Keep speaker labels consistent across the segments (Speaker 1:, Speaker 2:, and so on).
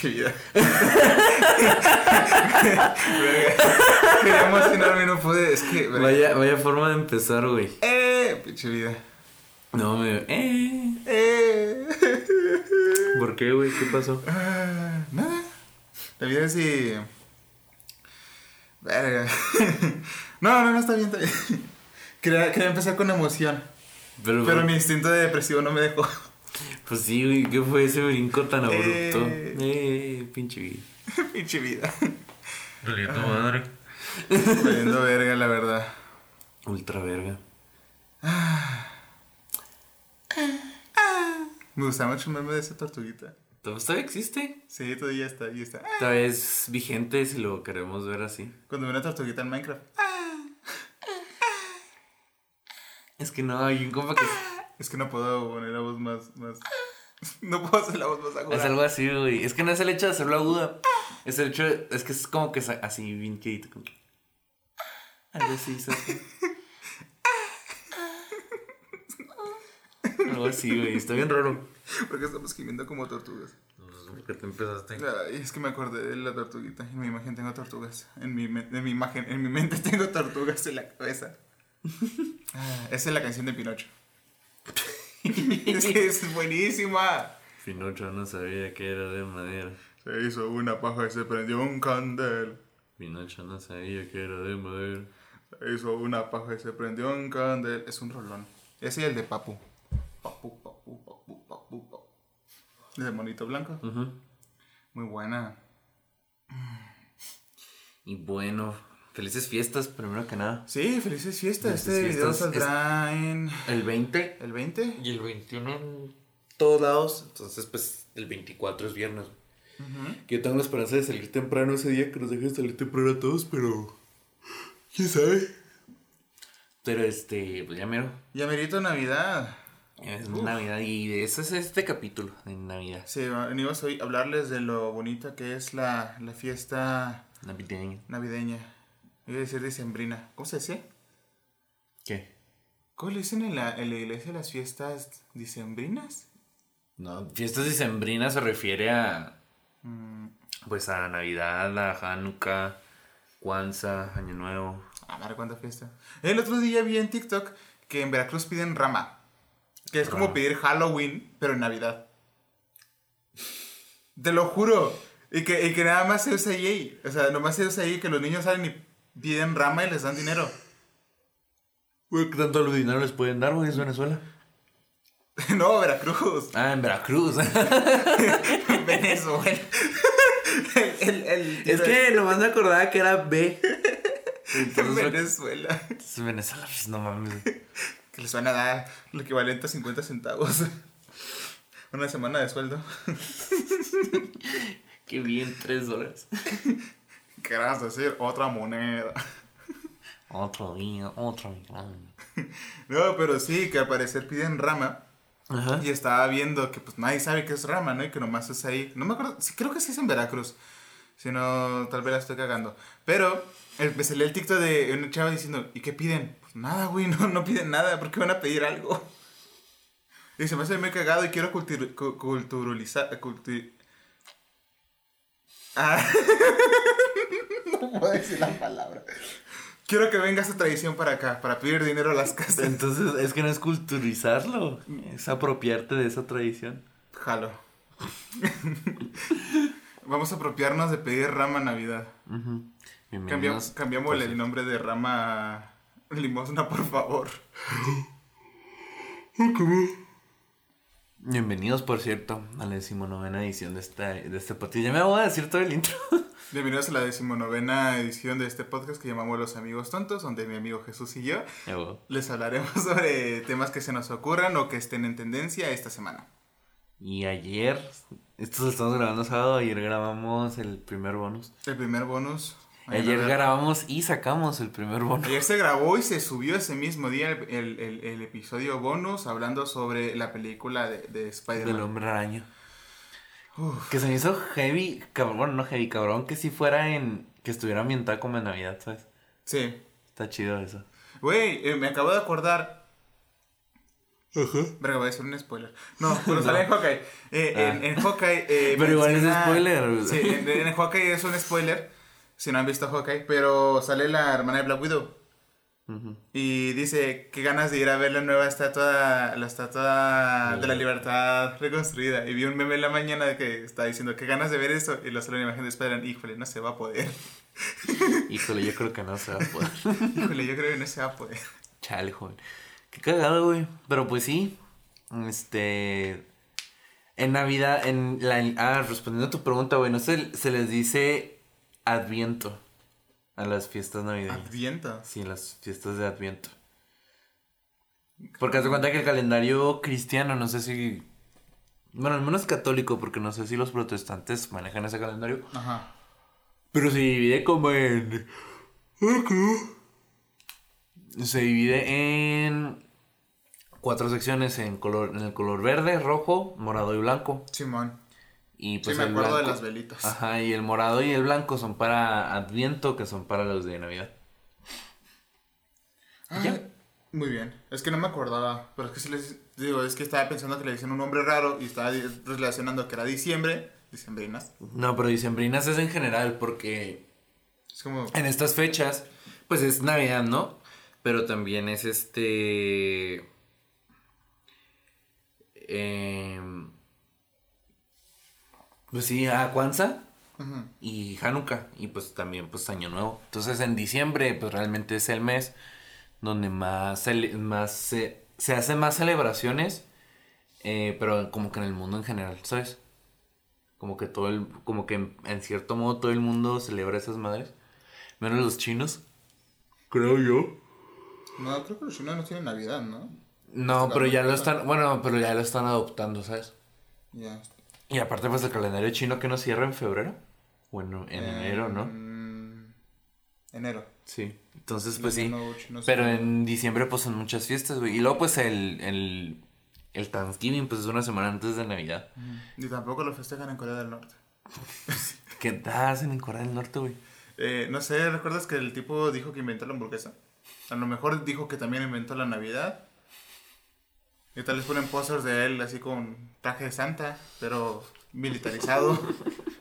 Speaker 1: Pinche vida. Quería emocionarme no pude. Es que.
Speaker 2: Vaya, vaya forma de empezar, güey.
Speaker 1: ¡Eh! Pinche vida.
Speaker 2: No, me. ¡Eh!
Speaker 1: ¡Eh!
Speaker 2: ¿Por qué, güey? ¿Qué pasó?
Speaker 1: Ah, nada. La vida es si. Verga. No, no, no, está bien, está bien. Quería, quería empezar con emoción.
Speaker 2: Pero,
Speaker 1: Pero mi instinto de depresivo no me dejó.
Speaker 2: Pues sí, güey. ¿Qué fue ese brinco tan abrupto?
Speaker 1: Eh.
Speaker 2: Eh, pinche vida.
Speaker 1: Pinche vida.
Speaker 2: Tu madre.
Speaker 1: Valiendo verga, la verdad.
Speaker 2: Ultra verga.
Speaker 1: Me gusta mucho el meme de esa tortuguita.
Speaker 2: ¿Todavía existe?
Speaker 1: Sí, todavía está, ahí está.
Speaker 2: Todavía es vigente si lo queremos ver así.
Speaker 1: Cuando ve una tortuguita en Minecraft.
Speaker 2: Es que no, hay un compa que.
Speaker 1: Es que no puedo poner la voz más, más... No puedo hacer la voz más aguda.
Speaker 2: Es algo así, güey. Es que no es el hecho de hacerlo aguda. Es el hecho de- Es que es como que así, bien quedito. Como que... Algo así, ¿sabes? Algo así, güey. Está bien raro.
Speaker 1: Porque estamos gimiendo como tortugas.
Speaker 2: ¿Por qué te empezaste?
Speaker 1: Ay, es que me acordé de la tortuguita. En mi imagen tengo tortugas. En mi, en mi imagen, en mi mente tengo tortugas en la cabeza. Ah, esa es la canción de Pinocho. Es que es buenísima.
Speaker 2: Pinocho no sabía que era de madera.
Speaker 1: Se hizo una paja y se prendió un candel.
Speaker 2: Pinocho no sabía que era de madera.
Speaker 1: Se hizo una paja y se prendió un candel. Es un rolón. Ese y el de Papu. Papu, papu, papu, papu, papu. El de monito blanco.
Speaker 2: Ujú.
Speaker 1: Muy buena.
Speaker 2: Y bueno, felices fiestas, primero que nada.
Speaker 1: Sí, felices fiestas.
Speaker 2: Felices
Speaker 1: Este video saldrá en
Speaker 2: El 20
Speaker 1: el 20.
Speaker 2: y el 21 en todos lados. Entonces, pues, el 24 es viernes. Yo tengo la esperanza de salir temprano ese día, que nos dejen salir temprano a todos, pero. ¿Quién sabe? Pero este, pues ya mero.
Speaker 1: Ya merito Navidad.
Speaker 2: Es Navidad y de eso es este capítulo de Navidad.
Speaker 1: Sí, venimos hoy a hablarles de lo bonita que es la, la fiesta
Speaker 2: Navideña.
Speaker 1: navideña. A decir decembrina. ¿Cómo se dice?
Speaker 2: ¿Qué?
Speaker 1: ¿Cómo le dicen en la, en la iglesia las fiestas dicembrinas?
Speaker 2: No, fiestas dicembrinas se refiere a.
Speaker 1: Mm,
Speaker 2: Pues a Navidad, a Hanukkah, Kwanzaa, Año Nuevo.
Speaker 1: ah, madre, cuánta fiesta. El otro día vi en TikTok que en Veracruz piden rama. Que es como pedir Halloween, pero en Navidad. Te lo juro. Y que, y que nada más se usa ahí. O sea, nomás se usa ahí que los niños salen y piden rama y les dan dinero.
Speaker 2: Güey, ¿qué tanto dinero les pueden dar, güey? Es Venezuela.
Speaker 1: no, Veracruz.
Speaker 2: Ah, en Veracruz.
Speaker 1: Venezuela. El, el, el-
Speaker 2: es que nomás me acordaba que era B. Entonces,
Speaker 1: Venezuela.
Speaker 2: entonces, Venezuela, pues no mames.
Speaker 1: Que les van a dar lo equivalente a 50 centavos. Una semana de sueldo.
Speaker 2: Qué bien, tres dólares.
Speaker 1: ¿Qué vas a decir? Otra moneda.
Speaker 2: Otro día, otro grande.
Speaker 1: No, pero sí, que al parecer piden rama.
Speaker 2: Ajá.
Speaker 1: Y estaba viendo que pues nadie sabe qué es rama, ¿no? Y que nomás es ahí. No me acuerdo, sí, creo que sí es en Veracruz. Si no, tal vez la estoy cagando. Pero me salió el TikTok de una chava diciendo, ¿y qué piden? Pues nada, güey, no, no piden nada. ¿Por qué van a pedir algo? Y se me hace muy cagado y quiero cultur- cu- culturalizar... culti- Ah. no puedo decir la palabra. Quiero que venga esa tradición para acá, para pedir dinero a las casas.
Speaker 2: Entonces, es que no es culturizarlo, es apropiarte de esa tradición.
Speaker 1: Jalo. Vamos a apropiarnos de pedir rama Navidad. Cambiamos, cambiamos el nombre de rama limosna, por favor.
Speaker 2: Bienvenidos, por cierto, a la decimonovena edición de, esta, de este podcast. Ya me voy a decir todo el intro.
Speaker 1: Bienvenidos a la decimonovena edición de este podcast que llamamos Los Amigos Tontos, donde mi amigo Jesús y yo les hablaremos sobre temas que se nos ocurran o que estén en tendencia esta semana.
Speaker 2: Y ayer, esto lo estamos grabando sábado, ayer grabamos el primer bonus.
Speaker 1: El primer bonus.
Speaker 2: Ayer grabamos y sacamos el primer bonus.
Speaker 1: Ayer se grabó y se subió ese mismo día el, el- el- el episodio bonus hablando sobre la película de, de
Speaker 2: Del
Speaker 1: Spider-Man.
Speaker 2: hombre araña.
Speaker 1: Uf.
Speaker 2: Que se me hizo heavy, cabrón, bueno, no heavy, cabrón, que si fuera en, que estuviera ambientada como en Navidad, ¿sabes?
Speaker 1: Sí.
Speaker 2: Está chido eso.
Speaker 1: Güey, eh, me acabo de acordar Ajá. Pero voy a hacer un spoiler. No, pero sale en Hawkeye. Eh, en, ah. en, Hawkeye. Eh,
Speaker 2: pero igual es spoiler.
Speaker 1: Sí, en, en, Hawkeye es un spoiler. Si no han visto Hawkeye. Pero sale la hermana de Black Widow. Y dice que ganas de ir a ver la nueva estatua, la estatua de la libertad reconstruida. Y vi un meme en la mañana de que está diciendo que ganas de ver eso. Y lo sale una imagen de Spider-Man. Híjole, no se va a poder.
Speaker 2: Híjole, yo creo que no se va a poder.
Speaker 1: Híjole, yo creo que no se va a poder.
Speaker 2: Chale, joven. Qué cagado, güey. Pero pues sí. Este. En Navidad, en la. Ah, respondiendo a tu pregunta, güey, no se, se les dice Adviento a las fiestas navideñas.
Speaker 1: ¿Adviento?
Speaker 2: Sí, las fiestas de Adviento. Porque hace cuenta que el calendario cristiano, no sé si. Bueno, al menos católico, porque no sé si los protestantes manejan ese calendario. Ajá. Pero se divide como en. Se divide en cuatro secciones en color, en el color verde, rojo, morado y blanco.
Speaker 1: Simón.
Speaker 2: Y pues
Speaker 1: sí, me acuerdo de las velitas.
Speaker 2: Ajá, y el morado y el blanco son para Adviento, que son para los de Navidad.
Speaker 1: Ah, muy bien. Es que no me acordaba, pero es que si les digo, es que estaba pensando que le decían un nombre raro y estaba relacionando que era diciembre, diciembrinas.
Speaker 2: No, pero diciembrinas es en general porque
Speaker 1: es como
Speaker 2: en estas fechas pues es Navidad, ¿no? Pero también es este eh, pues sí, a Kwanzaa y Hanukkah y pues también pues Año Nuevo. Entonces en diciembre pues realmente es el mes donde más, más se, se hacen más celebraciones, eh, pero como que en el mundo en general, ¿sabes? Como que todo el, como que en, cierto modo todo el mundo celebra esas madres, menos los chinos, creo yo.
Speaker 1: No, creo que los chinos no tienen Navidad, ¿no?
Speaker 2: No, pero ya lo están, bueno, pero ya lo están adoptando, ¿sabes?
Speaker 1: Ya.
Speaker 2: Y aparte, pues el calendario chino que no cierra en febrero. Bueno, en enero, ¿no?
Speaker 1: Enero.
Speaker 2: Sí. Entonces, pues sí. pero en diciembre, pues son muchas fiestas, güey. Y luego, pues el, el, el Thanksgiving, pues es una semana antes de Navidad.
Speaker 1: Y tampoco lo festejan en Corea del Norte.
Speaker 2: ¿Qué hacen en Corea del Norte, güey?
Speaker 1: Eh, no sé, ¿recuerdas que el tipo dijo que inventó la hamburguesa? A lo mejor dijo que también inventó la Navidad. Y tal vez ponen posters de él así con traje de santa, pero militarizado.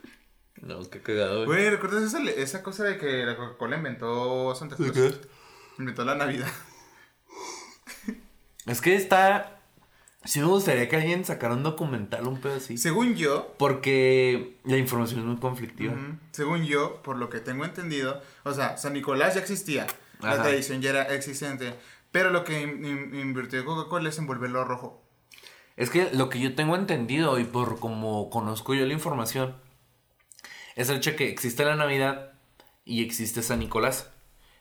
Speaker 2: No, qué cagado,
Speaker 1: güey. ¿recuerdas esa, esa, cosa de que la Coca-Cola inventó Santa Cruz? ¿Qué? Inventó la Navidad.
Speaker 2: Es que está. Sí me gustaría que alguien sacara un documental, un pedo así.
Speaker 1: Según yo.
Speaker 2: Porque la información es muy conflictiva.
Speaker 1: Según yo, por lo que tengo entendido, o sea, San Nicolás ya existía. La tradición ya era existente. Pero lo que invirtió Coca-Cola es en volverlo rojo.
Speaker 2: Es que lo que yo tengo entendido y por como conozco yo la información, es el hecho que existe la Navidad y existe San Nicolás.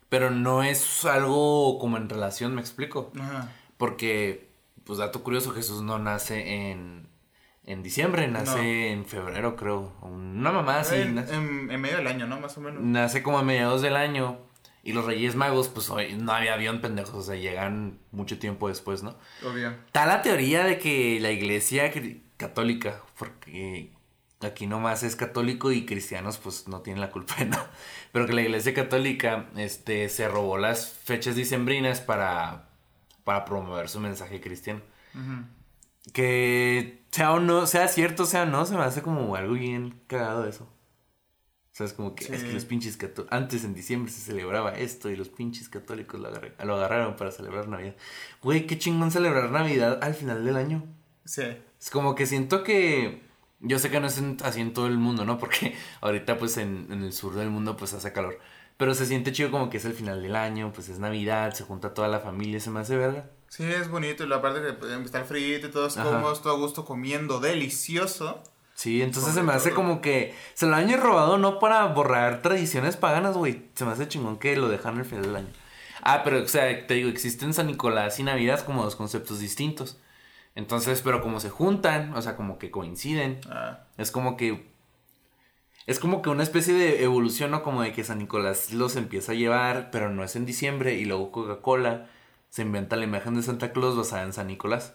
Speaker 2: Pero no es algo como en relación, me explico. Ajá. Porque, pues dato curioso, Jesús no nace en, en diciembre, nace en febrero, creo. Una mamá así.
Speaker 1: En, en, medio del año, ¿no? Más o menos.
Speaker 2: Nace como a mediados del año. Y los Reyes Magos, pues no había avión, pendejos, o sea, llegan mucho tiempo después, ¿no?
Speaker 1: Obvio.
Speaker 2: Está la teoría de que la iglesia católica, porque aquí nomás es católico y cristianos, pues no tienen la culpa de nada, pero que la iglesia católica este, se robó las fechas dicembrinas para, para promover su mensaje cristiano. Que sea o no, sea cierto, sea o no, se me hace como algo bien cagado eso. O sea, es como que, es que los pinches católicos, antes en diciembre se celebraba esto y los pinches católicos lo, lo agarraron para celebrar Navidad. Güey, qué chingón celebrar Navidad al final del año.
Speaker 1: Sí.
Speaker 2: Es como que siento que, yo sé que no es así en todo el mundo, ¿no? Porque ahorita pues en, el sur del mundo pues hace calor. Pero se siente chido como que es el final del año, pues es Navidad, se junta toda la familia, se me hace verga.
Speaker 1: Sí, es bonito. Y la parte que el frío y todos cómodos, todo a gusto comiendo, delicioso.
Speaker 2: Sí, entonces se me hace como que se lo han robado no para borrar tradiciones paganas, güey. Se me hace chingón que lo dejan al final del año. Ah, pero, o sea, te digo, existen San Nicolás y Navidad como dos conceptos distintos. Entonces, pero como se juntan, o sea, como que coinciden, ah. es como que. Es como que una especie de evolución, ¿no? Como de que San Nicolás los empieza a llevar, pero no es en diciembre, y luego Coca-Cola se inventa la imagen de Santa Claus basada en San Nicolás.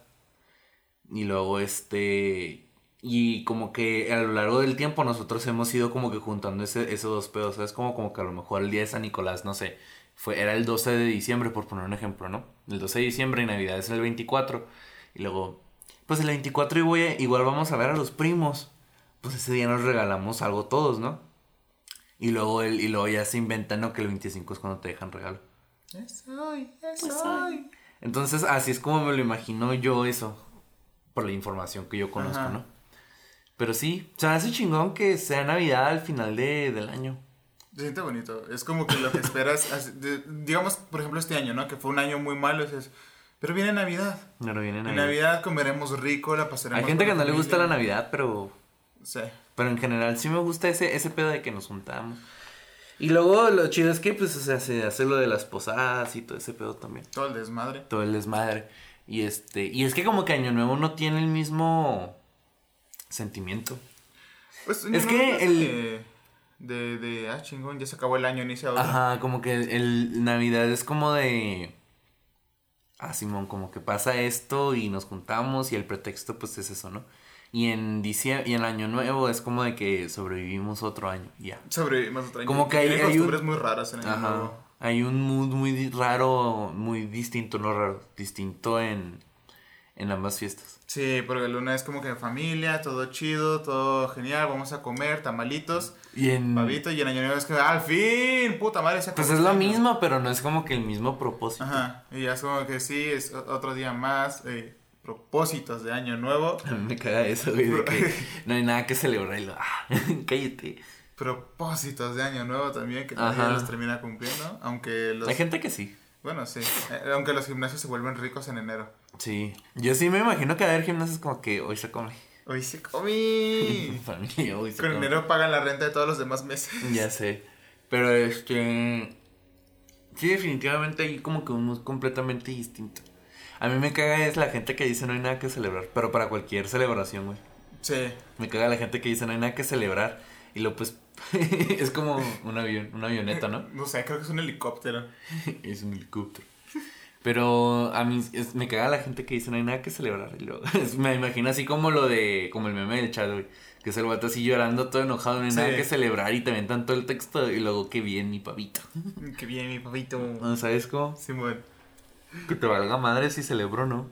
Speaker 2: Y luego este y como que a lo largo del tiempo nosotros hemos ido como que juntando ese, esos dos pedos, ¿sabes? Como, como que a lo mejor el día de San Nicolás, no sé, fue, era el 12 de diciembre, por poner un ejemplo, ¿no? El 12 de diciembre y Navidad es el 24. Y luego, pues el 24 y voy a- igual vamos a ver a los primos. Pues ese día nos regalamos algo todos, ¿no? Y luego, el, y luego ya se inventan, ¿no? Que el 25 es cuando te dejan regalo.
Speaker 1: Eso hoy, eso
Speaker 2: Pues
Speaker 1: hoy.
Speaker 2: Entonces, así es como me lo imagino yo eso. Por la información que yo conozco,
Speaker 1: Ajá.
Speaker 2: ¿no? Pero sí, se me hace chingón que sea Navidad al final de, del año.
Speaker 1: Se siente bonito. Es como que lo que esperas. así- de- digamos, por ejemplo, este año, ¿no? Que fue un año muy malo. Es, pero viene Navidad.
Speaker 2: Pero viene
Speaker 1: En
Speaker 2: Navidad.
Speaker 1: Navidad comeremos rico, la pasaremos.
Speaker 2: Hay gente que no le gusta la. Navidad, pero
Speaker 1: Sí.
Speaker 2: Pero en general sí me gusta ese, ese pedo de que nos juntamos. Y luego lo chido es que pues o sea, se hace lo de las posadas y todo ese pedo también.
Speaker 1: Todo el desmadre.
Speaker 2: Todo el desmadre. Y este. Y es que como que Año Nuevo no tiene el mismo sentimiento.
Speaker 1: Pues,
Speaker 2: Es
Speaker 1: no,
Speaker 2: que
Speaker 1: no,
Speaker 2: el-
Speaker 1: De, de, de, ah, chingón, ya se acabó el año, inicia otro.
Speaker 2: Ajá, como que el Navidad es como de. Ah, Simón, como que pasa esto y nos juntamos y el pretexto pues es eso, ¿no? Y en diciembre, y en Año Nuevo es como de que sobrevivimos otro año, ya.
Speaker 1: Sobrevivimos otro año.
Speaker 2: Como que hay- hay un-
Speaker 1: costumbres muy raras en el
Speaker 2: Ajá.
Speaker 1: nuevo.
Speaker 2: Hay un mood muy raro, muy distinto, no raro, distinto en, en ambas fiestas.
Speaker 1: Sí, porque el luna es como que familia, todo chido, todo genial, vamos a comer, tamalitos,
Speaker 2: Y en...
Speaker 1: pavito, y en año nuevo es que al fin, puta madre, se
Speaker 2: Pues es lo
Speaker 1: el año.
Speaker 2: mismo, pero no es como que el mismo propósito.
Speaker 1: Ajá, y ya es como que sí, es otro día más, eh, propósitos de año nuevo,
Speaker 2: A mí me caga eso, güey, de que no hay nada que celebrar y lo... Ah, cállate.
Speaker 1: propósitos de año nuevo también, que nadie los termina cumpliendo, aunque los...
Speaker 2: Hay gente que sí.
Speaker 1: Bueno, sí, eh, aunque los gimnasios se vuelven ricos en enero.
Speaker 2: Sí. Yo sí me imagino que va a haber gimnasios como que hoy se come.
Speaker 1: Hoy sí comí.
Speaker 2: Familia, hoy se
Speaker 1: Con
Speaker 2: come.
Speaker 1: enero pagan la renta de todos los demás meses.
Speaker 2: Ya sé. Pero este. Sí, definitivamente hay como que un mood completamente distinto. A mí me caga es la gente que dice no hay nada que celebrar. Pero para cualquier celebración, güey.
Speaker 1: Sí.
Speaker 2: Me caga la gente que dice no hay nada que celebrar. Y lo pues. es como un avión, una avioneta, ¿no?
Speaker 1: No sé, creo que es un helicóptero.
Speaker 2: es un helicóptero. Pero a mí es- me caga la gente que dice no hay nada que celebrar. Y luego, es- me imagino así como lo de. Como el meme del chat, güey. Que es el vato así llorando, todo enojado, no hay
Speaker 1: Sí.
Speaker 2: nada que celebrar. Y te aventan todo el texto. Y luego, qué bien, mi pavito.
Speaker 1: Qué bien, mi papito.
Speaker 2: ¿No sabes cómo?
Speaker 1: Simón.
Speaker 2: Que te valga madre si celebro no.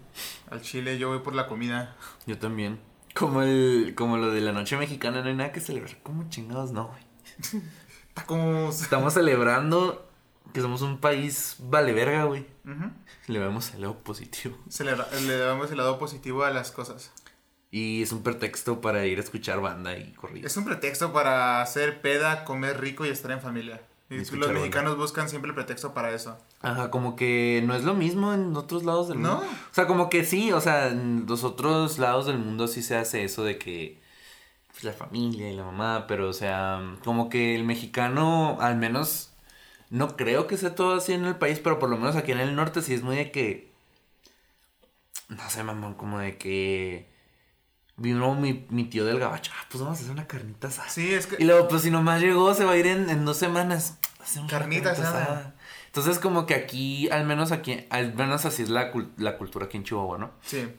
Speaker 1: Al chile yo voy por la comida.
Speaker 2: Yo también. Como el, como lo de la noche mexicana, no hay nada que celebrar. ¿Cómo chingados no, güey?
Speaker 1: Tacos.
Speaker 2: Estamos celebrando que somos un país vale verga, güey. Le vemos el lado positivo.
Speaker 1: Celebra- le damos el lado positivo a las cosas.
Speaker 2: Y es un pretexto para ir a escuchar banda y corrido.
Speaker 1: Es un pretexto para hacer peda, comer rico y estar en familia. Y los mexicanos buscan siempre el pretexto para eso.
Speaker 2: Ajá, como que no es lo mismo en otros lados del
Speaker 1: No.
Speaker 2: mundo. O sea, como que sí, o sea, en los otros lados del mundo sí se hace eso de que pues, la familia y la mamá, pero o sea, como que el mexicano, al menos, no creo que sea todo así en el país, pero por lo menos aquí en el norte sí es muy de que, no sé, mamón, como de que vino mi, mi tío del gabacho, ah, pues vamos a hacer una carnita asada.
Speaker 1: Sí, es
Speaker 2: Y luego, pues si nomás llegó, se va a ir en, en dos semanas. Hacemos una
Speaker 1: Carnita asada.
Speaker 2: Entonces, como que aquí, al menos aquí, al menos así es la, la cultura aquí en Chihuahua, ¿no?
Speaker 1: Sí.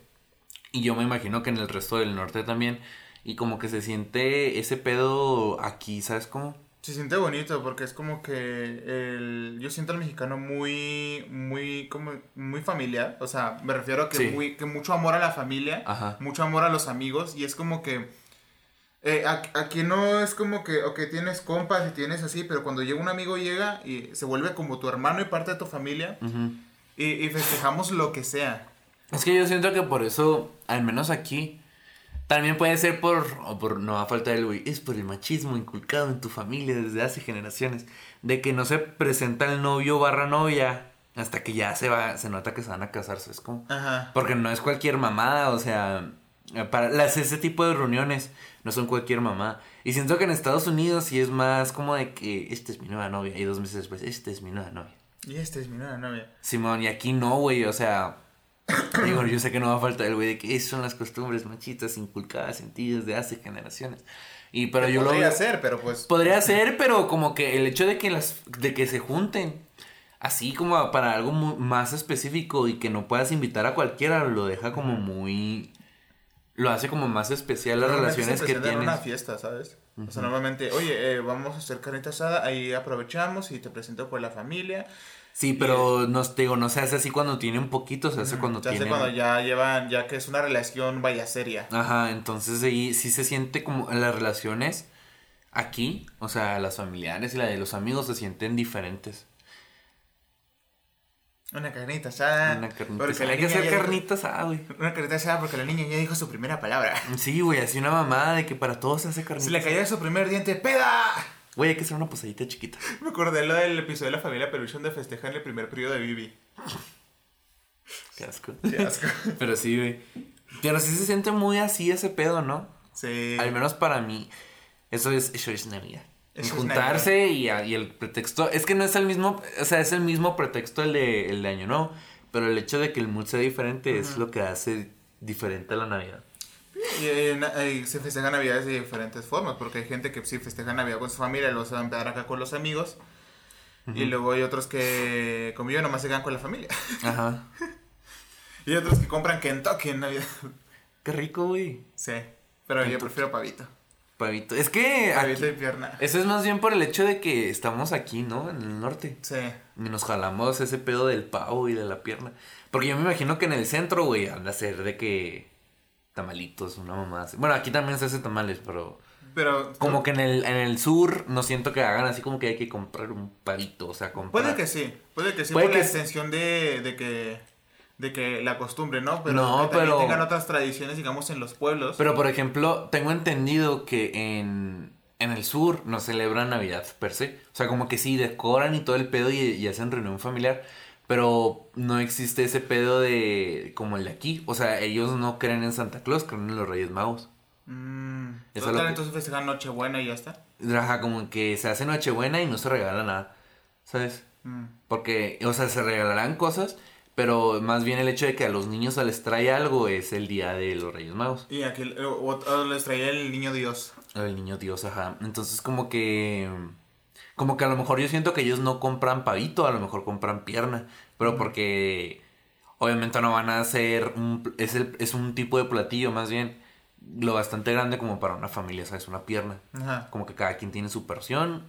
Speaker 2: Y yo me imagino que en el resto del norte también. Y como que se siente ese pedo aquí, ¿sabes cómo?
Speaker 1: Se siente bonito porque es como que el, yo siento al mexicano muy, muy, como, muy familiar. O sea, me refiero a que,
Speaker 2: Sí.
Speaker 1: muy, que mucho amor a la familia,
Speaker 2: Ajá.
Speaker 1: mucho amor a los amigos. Y es como que eh, aquí no es como que, ok, tienes compas y tienes así, pero cuando llega un amigo llega y se vuelve como tu hermano y parte de tu familia
Speaker 2: Ujú.
Speaker 1: y, y festejamos lo que sea.
Speaker 2: Es que yo siento que por eso, al menos aquí, también puede ser por, o por, no a faltar el güey, es por el machismo inculcado en tu familia desde hace generaciones, de que no se presenta el novio barra novia hasta que ya se va, se nota que se van a casar, ¿sabes cómo?
Speaker 1: Ajá.
Speaker 2: Porque no es cualquier mamada, o sea, para las, ese tipo de reuniones no son cualquier mamada. Y siento que en Estados Unidos sí es más como de que esta es mi nueva novia y dos meses después, esta es mi nueva novia.
Speaker 1: Y este es mi nueva novia.
Speaker 2: Simón, y aquí no, güey, o sea, digo, yo sé que no va a faltar el güey de que esas son las costumbres machistas inculcadas en ti desde hace generaciones. Y pero yo lo
Speaker 1: Podría ser, pero pues...
Speaker 2: Podría ser, pero como que el hecho de que las de que se junten así como para algo más específico y que no puedas invitar a cualquiera lo deja como muy lo hace como más especial las relaciones que tienes.
Speaker 1: una fiesta, ¿sabes? O sea, normalmente, oye, eh, vamos a hacer carnita asada, ahí aprovechamos y te presento con la familia.
Speaker 2: Sí, pero no, te digo, no se hace así cuando tiene un poquito, se hace cuando
Speaker 1: Ya sé
Speaker 2: tiene...
Speaker 1: cuando ya llevan, ya que es una relación vaya seria.
Speaker 2: Ajá, entonces ahí sí se siente como las relaciones aquí, o sea, las familiares y la de los amigos se sienten diferentes.
Speaker 1: Una carnita asada.
Speaker 2: Una carnita
Speaker 1: porque
Speaker 2: asada. Hay que hacer carnitas, ah, güey.
Speaker 1: Una carnita asada porque la niña ya dijo su primera palabra.
Speaker 2: Sí, güey, así una mamada de que para todos se hace
Speaker 1: Se
Speaker 2: carnitas.
Speaker 1: le cayó su primer diente, ¡peda!
Speaker 2: Güey, hay que hacer una posadita chiquita.
Speaker 1: Me acordé lo del episodio de la familia Peluche donde festejan el primer periodo de Bibi.
Speaker 2: Qué asco.
Speaker 1: Qué asco.
Speaker 2: Pero sí, güey. Pero sí se siente muy así ese pedo, ¿no?
Speaker 1: Sí.
Speaker 2: Al menos para mí. Eso es, eso es Navidad.
Speaker 1: Eso
Speaker 2: juntarse y, y el pretexto. Es que no es el mismo. O sea, es el mismo pretexto el de, el de Año Nuevo. Pero el hecho de que el mood sea diferente es lo que hace diferente a la Navidad.
Speaker 1: Y, eh, na- y se festejan navidades de diferentes formas, porque hay gente que sí festeja Navidad con su familia, luego se van a empezar acá con los amigos. Y luego hay otros que, como yo, nomás se quedan con la familia.
Speaker 2: Ajá.
Speaker 1: y otros que compran Kentucky en Navidad.
Speaker 2: Qué rico, güey.
Speaker 1: sí, pero yo prefiero pavito.
Speaker 2: Pavito. Es que.
Speaker 1: Pavito
Speaker 2: aquí-
Speaker 1: y pierna.
Speaker 2: eso es más bien por el hecho de que estamos aquí, ¿no? En el norte.
Speaker 1: Sí.
Speaker 2: Y nos jalamos ese pedo del pavo y de la pierna. Porque yo me imagino que en el centro, güey, anda a ser de que tamalitos, una mamá así. Bueno, aquí también se hace tamales, pero
Speaker 1: Pero
Speaker 2: como que en el, en el sur no siento que hagan así como que hay que comprar un pavito, o sea, comprar.
Speaker 1: Puede que sí, puede que sí,
Speaker 2: Puede
Speaker 1: por
Speaker 2: que
Speaker 1: la extensión de, de que de que la costumbre, ¿no? Pero
Speaker 2: No,
Speaker 1: que
Speaker 2: pero-
Speaker 1: tengan otras tradiciones, digamos, en los pueblos.
Speaker 2: Pero por ejemplo, tengo entendido que en, en el sur no celebran Navidad per se. O sea, como que sí, decoran y todo el pedo y, y hacen reunión familiar. Pero no existe ese pedo de como el de aquí. O sea, ellos no creen en Santa Claus, creen en los Reyes Magos.
Speaker 1: Mm,
Speaker 2: Eso
Speaker 1: total,
Speaker 2: que-
Speaker 1: entonces festejan Nochebuena y ya está.
Speaker 2: Ajá, como que se hace Nochebuena y no se regala nada. ¿Sabes?
Speaker 1: Mm.
Speaker 2: Porque, o sea, se regalarán cosas, pero más bien el hecho de que a los niños se les trae algo es el día de los Reyes Magos.
Speaker 1: Y aquí o- o- o les traía el niño Dios.
Speaker 2: El niño Dios, ajá. Entonces, como que. Como que a lo mejor yo siento que ellos no compran pavito, a lo mejor compran pierna. Pero porque. Obviamente no van a hacer. Un, es, el- es un tipo de platillo, más bien. Lo bastante grande como para una familia, ¿sabes? Una pierna.
Speaker 1: Ajá.
Speaker 2: Como que cada quien tiene su porción.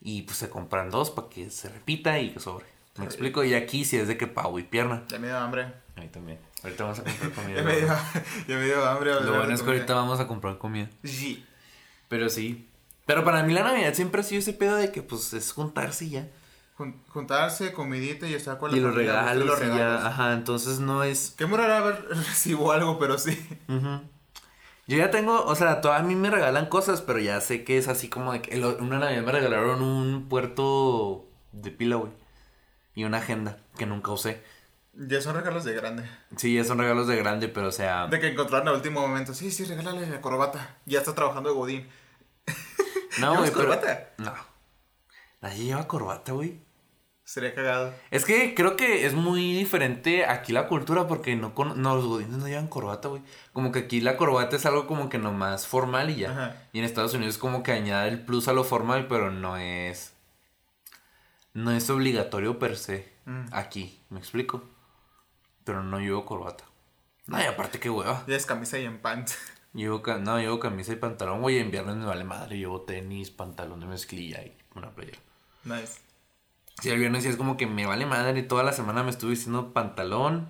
Speaker 2: Y pues se compran dos para que se repita y que sobre. ¿Me explico? Y aquí sí es de que pavo y pierna.
Speaker 1: Ya me dio hambre.
Speaker 2: A mí también. Ahorita vamos a comprar comida.
Speaker 1: Ya me dio, ya me dio hambre.
Speaker 2: Lo bueno es que ahorita vamos a comprar comida.
Speaker 1: Sí.
Speaker 2: Pero sí. Pero para mí la Navidad siempre ha sido ese pedo de que pues es juntarse y ya.
Speaker 1: Jun- juntarse, comidita y estar con la
Speaker 2: Y los
Speaker 1: familia,
Speaker 2: regalos,
Speaker 1: los
Speaker 2: y
Speaker 1: regalos.
Speaker 2: ya. Ajá, entonces no es.
Speaker 1: Qué muy rara ver recibo algo, pero sí.
Speaker 2: Ujú. Yo ya tengo, o sea, todavía a mí me regalan cosas, pero ya sé que es así como de que el- una Navidad me regalaron un puerto de pila, güey. Y una agenda que nunca usé.
Speaker 1: Ya son regalos de grande.
Speaker 2: Sí, ya son regalos de grande, pero o sea.
Speaker 1: De que encontraron al último momento. Sí, sí, regálale la corbata. Ya está trabajando de Godín.
Speaker 2: No,
Speaker 1: ¿Llevas
Speaker 2: güey, pero.
Speaker 1: corbata?
Speaker 2: No. Nadie lleva corbata, güey.
Speaker 1: Sería cagado.
Speaker 2: Es que creo que es muy diferente aquí la cultura porque no, con, no los godines no llevan corbata, güey. Como que aquí la corbata es algo como que nomás formal y ya.
Speaker 1: Ajá.
Speaker 2: Y en Estados Unidos como que añade el plus a lo formal, pero no es... No es obligatorio per se.
Speaker 1: Mm.
Speaker 2: Aquí, ¿me explico? Pero no llevo corbata. No, y aparte qué hueva.
Speaker 1: Ya es camisa y en pants.
Speaker 2: Llevo, no, llevo camisa y pantalón, güey. En viernes me vale madre. Llevo tenis, pantalón de mezclilla y una playera.
Speaker 1: Nice.
Speaker 2: Sí, el viernes sí es como que me vale madre. Toda la semana me estuve diciendo pantalón,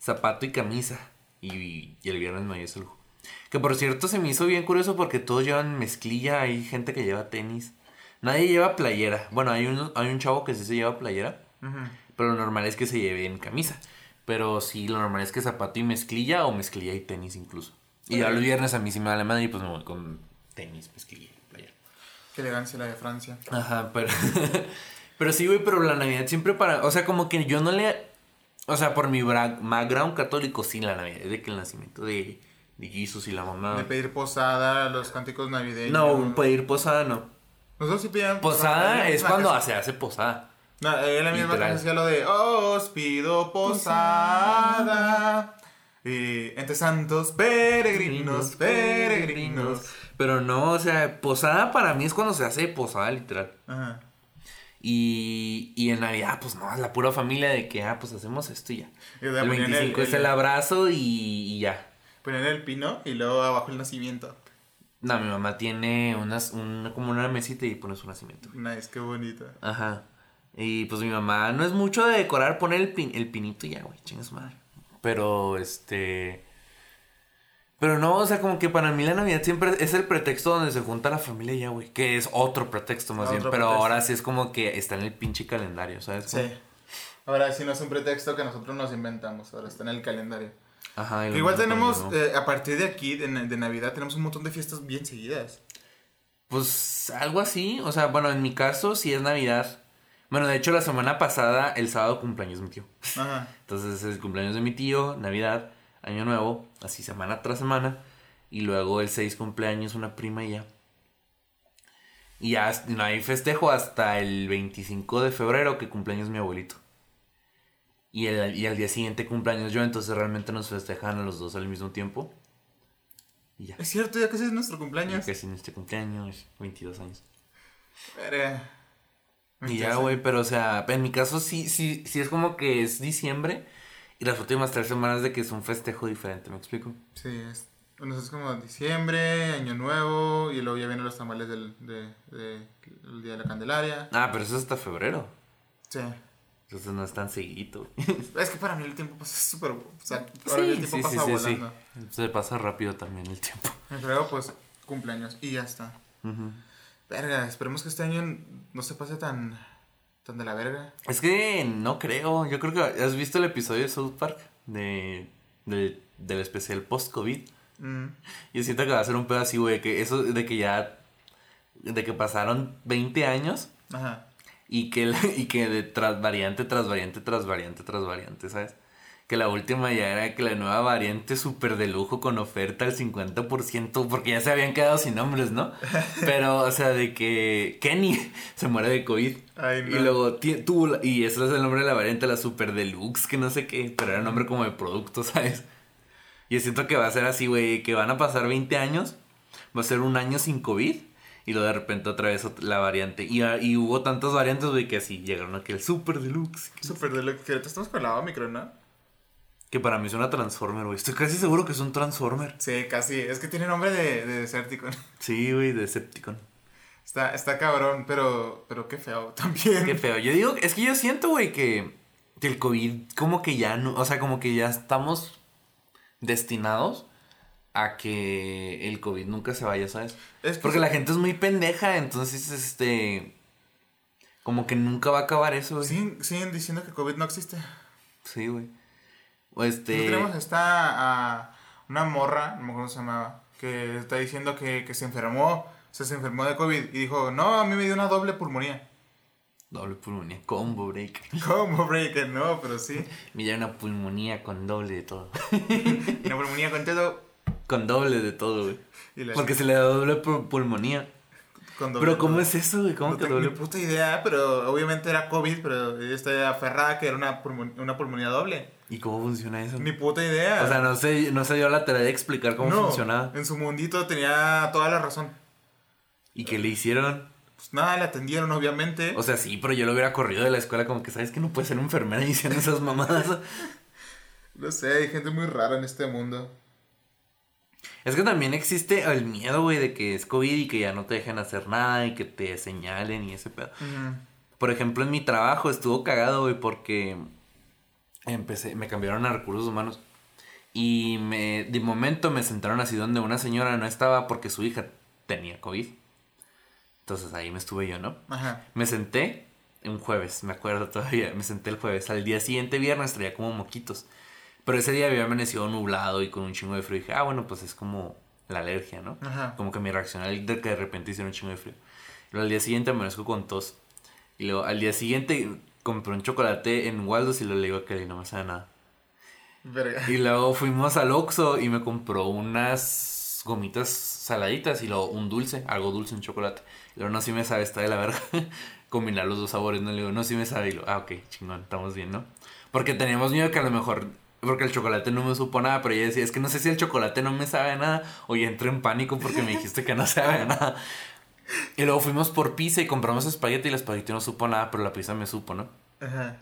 Speaker 2: zapato y camisa. Y, y el viernes me dio ese lujo. Que por cierto se me hizo bien curioso porque todos llevan mezclilla. Hay gente que lleva tenis. Nadie lleva playera. Bueno, hay un, hay un chavo que sí se lleva playera. Pero lo normal es que se lleve en camisa. Pero sí, lo normal es que zapato y mezclilla o mezclilla y tenis incluso. Y ya los viernes a mí sí me vale madre y pues me voy con tenis, mezclilla y playera.
Speaker 1: Qué elegancia la de Francia.
Speaker 2: Ajá, pero. pero sí, güey, pero la Navidad siempre para. O sea, como que yo no le. O sea, por mi background católico, sí, la Navidad es de que el nacimiento de, de Jesus y la mamá.
Speaker 1: De pedir posada, los cánticos navideños.
Speaker 2: No, pedir posada no.
Speaker 1: Nosotros sí pedíamos
Speaker 2: Posada
Speaker 1: en
Speaker 2: es
Speaker 1: la
Speaker 2: cuando se hace posada.
Speaker 1: No, en la misma hacía lo de Os pido posada. Y entre santos peregrinos, peregrinos.
Speaker 2: Pero no, o sea, posada para mí es cuando se hace posada, literal.
Speaker 1: Ajá.
Speaker 2: Y, y en Navidad, pues no, es la pura familia de que, ah, pues hacemos esto y ya.
Speaker 1: Y
Speaker 2: El
Speaker 1: ponían
Speaker 2: 25 es el abrazo y, y ya.
Speaker 1: Ponían el pino y luego abajo el nacimiento.
Speaker 2: No, mi mamá tiene unas, una, como una mesita y pone su nacimiento.
Speaker 1: Nice, qué bonito.
Speaker 2: Ajá. Y pues mi mamá no es mucho de decorar, poner el, pin- el pinito y ya, güey, chingas madre. Pero este. Pero no, o sea, como que para mí la Navidad siempre es el pretexto donde se junta la familia ya, güey. Que es otro pretexto más bien. Pero ahora sí es como que está en el pinche calendario, ¿sabes?
Speaker 1: Sí. Ahora sí no es un pretexto que nosotros nos inventamos, ahora está en el calendario.
Speaker 2: Ajá. y lo
Speaker 1: Igual tenemos, eh, a partir de aquí, de, de Navidad, tenemos un montón de fiestas bien seguidas.
Speaker 2: Pues algo así. O sea, bueno, en mi caso sí es Navidad. Bueno, de hecho, la semana pasada, el sábado cumpleaños mi tío.
Speaker 1: Ajá.
Speaker 2: Entonces es el cumpleaños de mi tío, Navidad, Año Nuevo, así semana tras semana. Y luego el 6 cumpleaños una prima y ya. Y ya es- no hay festejo hasta el 25 de febrero que cumpleaños mi abuelito. Y, el, y al día siguiente cumpleaños yo, entonces realmente nos festejan a los dos al mismo tiempo. Y ya.
Speaker 1: Es cierto, ya casi es nuestro cumpleaños.
Speaker 2: que sin este cumpleaños, 22 años.
Speaker 1: Verga.
Speaker 2: Y ya, güey, pero o sea, en mi caso sí, sí, sí es como que es diciembre y las últimas tres semanas de que es un festejo diferente, ¿me explico?
Speaker 1: Sí, es, bueno, es como diciembre, año nuevo, y luego ya vienen los tamales del de, de- el día de la Candelaria.
Speaker 2: Ah, pero eso es hasta febrero.
Speaker 1: Sí.
Speaker 2: Entonces no es tan seguido. güey.
Speaker 1: Es que para mí el tiempo pasa súper... O sea, para mí el tiempo pasa volando.
Speaker 2: Se pasa rápido también el tiempo.
Speaker 1: En febrero, pues, cumpleaños, y ya está. Verga, esperemos que este año no se pase tan, tan de la verga.
Speaker 2: Es que no creo. Yo creo que has visto el episodio de South Park de, del- del especial post-COVID.
Speaker 1: Mm,
Speaker 2: Yo siento que va a ser un pedo así, güey, que eso de que ya. de que pasaron 20 años
Speaker 1: Ajá.
Speaker 2: y que, y que de tras variante, tras variante, tras variante, tras variante, ¿sabes? Que la última ya era que la nueva variante súper de lujo con oferta al 50%, porque ya se habían quedado sin nombres, ¿no? Pero, o sea, de que Kenny se muere de COVID.
Speaker 1: Ay, no.
Speaker 2: Y luego tuvo, y ese es el nombre de la variante, la super deluxe, que no sé qué, pero era nombre como de producto, ¿sabes? Y siento que va a ser así, güey, que van a pasar 20 años, va a ser un año sin COVID, y luego de repente otra vez la variante. Y, ah, y hubo tantas variantes, güey, que así llegaron a que el super deluxe.
Speaker 1: Súper de lo que ahorita estamos con la Omicron, ¿no?
Speaker 2: Que para mí es una Transformer, güey. Estoy casi seguro que es un Transformer.
Speaker 1: Sí, casi. Es que tiene nombre de, de Decepticon.
Speaker 2: Sí, güey, Decepticon.
Speaker 1: Está, está cabrón, pero, pero qué feo también.
Speaker 2: Qué feo. Yo digo, es que yo siento, güey, que, que el COVID como que ya no, o sea, como que ya estamos destinados a que el COVID nunca se vaya, ¿sabes?
Speaker 1: Es que
Speaker 2: Porque
Speaker 1: sí.
Speaker 2: la gente es muy pendeja, entonces, este, como que nunca va a acabar eso, güey.
Speaker 1: Siguen, siguen diciendo que COVID no existe.
Speaker 2: Sí, güey. Este...
Speaker 1: Nosotros tenemos esta a una morra, no me acuerdo cómo se llamaba, que está diciendo que, que se enfermó, o sea, se enfermó de COVID y dijo, no, a mí me dio una doble pulmonía.
Speaker 2: Doble pulmonía, combo break.
Speaker 1: ¿Cómo, breaker? No, pero sí.
Speaker 2: Me dio una pulmonía con doble de todo.
Speaker 1: Una pulmonía con todo.
Speaker 2: con doble de todo, güey. Porque se le da doble pu- pulmonía.
Speaker 1: con doble
Speaker 2: Pero ¿cómo es eso, güey? ¿Cómo
Speaker 1: No
Speaker 2: que doble
Speaker 1: puta idea, pero obviamente era COVID, pero ella está aferrada que era una, pulmon- una pulmonía doble.
Speaker 2: ¿Y cómo funciona eso?
Speaker 1: Ni puta idea.
Speaker 2: O sea, no se, no se dio la tarea de explicar cómo
Speaker 1: No,
Speaker 2: funcionaba.
Speaker 1: En su mundito tenía toda la razón.
Speaker 2: ¿Y qué le hicieron?
Speaker 1: Pues nada, le atendieron, obviamente.
Speaker 2: O sea, sí, pero yo lo hubiera corrido de la escuela como que, ¿sabes que no puedes ser enfermera diciendo esas mamadas?
Speaker 1: No sé, hay gente muy rara en este mundo.
Speaker 2: es que también existe el miedo, güey, de que es COVID y que ya no te dejen hacer nada y que te señalen y ese pedo. Por ejemplo, en mi trabajo estuvo cagado, güey, porque empecé, me cambiaron a recursos humanos. Y me, de momento me sentaron así donde una señora no estaba porque su hija tenía COVID. Entonces ahí me estuve yo, ¿no?
Speaker 1: Ajá.
Speaker 2: Me senté un jueves, me acuerdo todavía. Me senté el jueves. Al día siguiente, viernes, traía como moquitos. Pero ese día había amanecido nublado y con un chingo de frío. Y dije, ah, bueno, pues es como la alergia, ¿no?
Speaker 1: Ajá.
Speaker 2: Como que mi reacción al de que de repente hicieron un chingo de frío. Luego al día siguiente amanezco con tos. Y luego al día siguiente compré un chocolate en Waldos y lo le digo a Kelly, no me sabe nada.
Speaker 1: Verga.
Speaker 2: Y luego fuimos al Oxxo y me compró unas gomitas saladitas y luego un dulce, algo dulce, un chocolate. Y luego no, sí me sabe, está de la verga. Combinar los dos sabores, no le digo, no, sí me sabe. Y luego, ah, ok, chingón, estamos bien, ¿no? Porque teníamos miedo que a lo mejor, porque el chocolate no me supo nada, pero ella decía, es que no sé si el chocolate no me sabe a nada o ya entré en pánico porque me dijiste que no sabe a nada. Y luego fuimos por pizza y compramos espagueti y el espagueti no supo nada, pero la pizza me supo, ¿no?
Speaker 1: Ajá.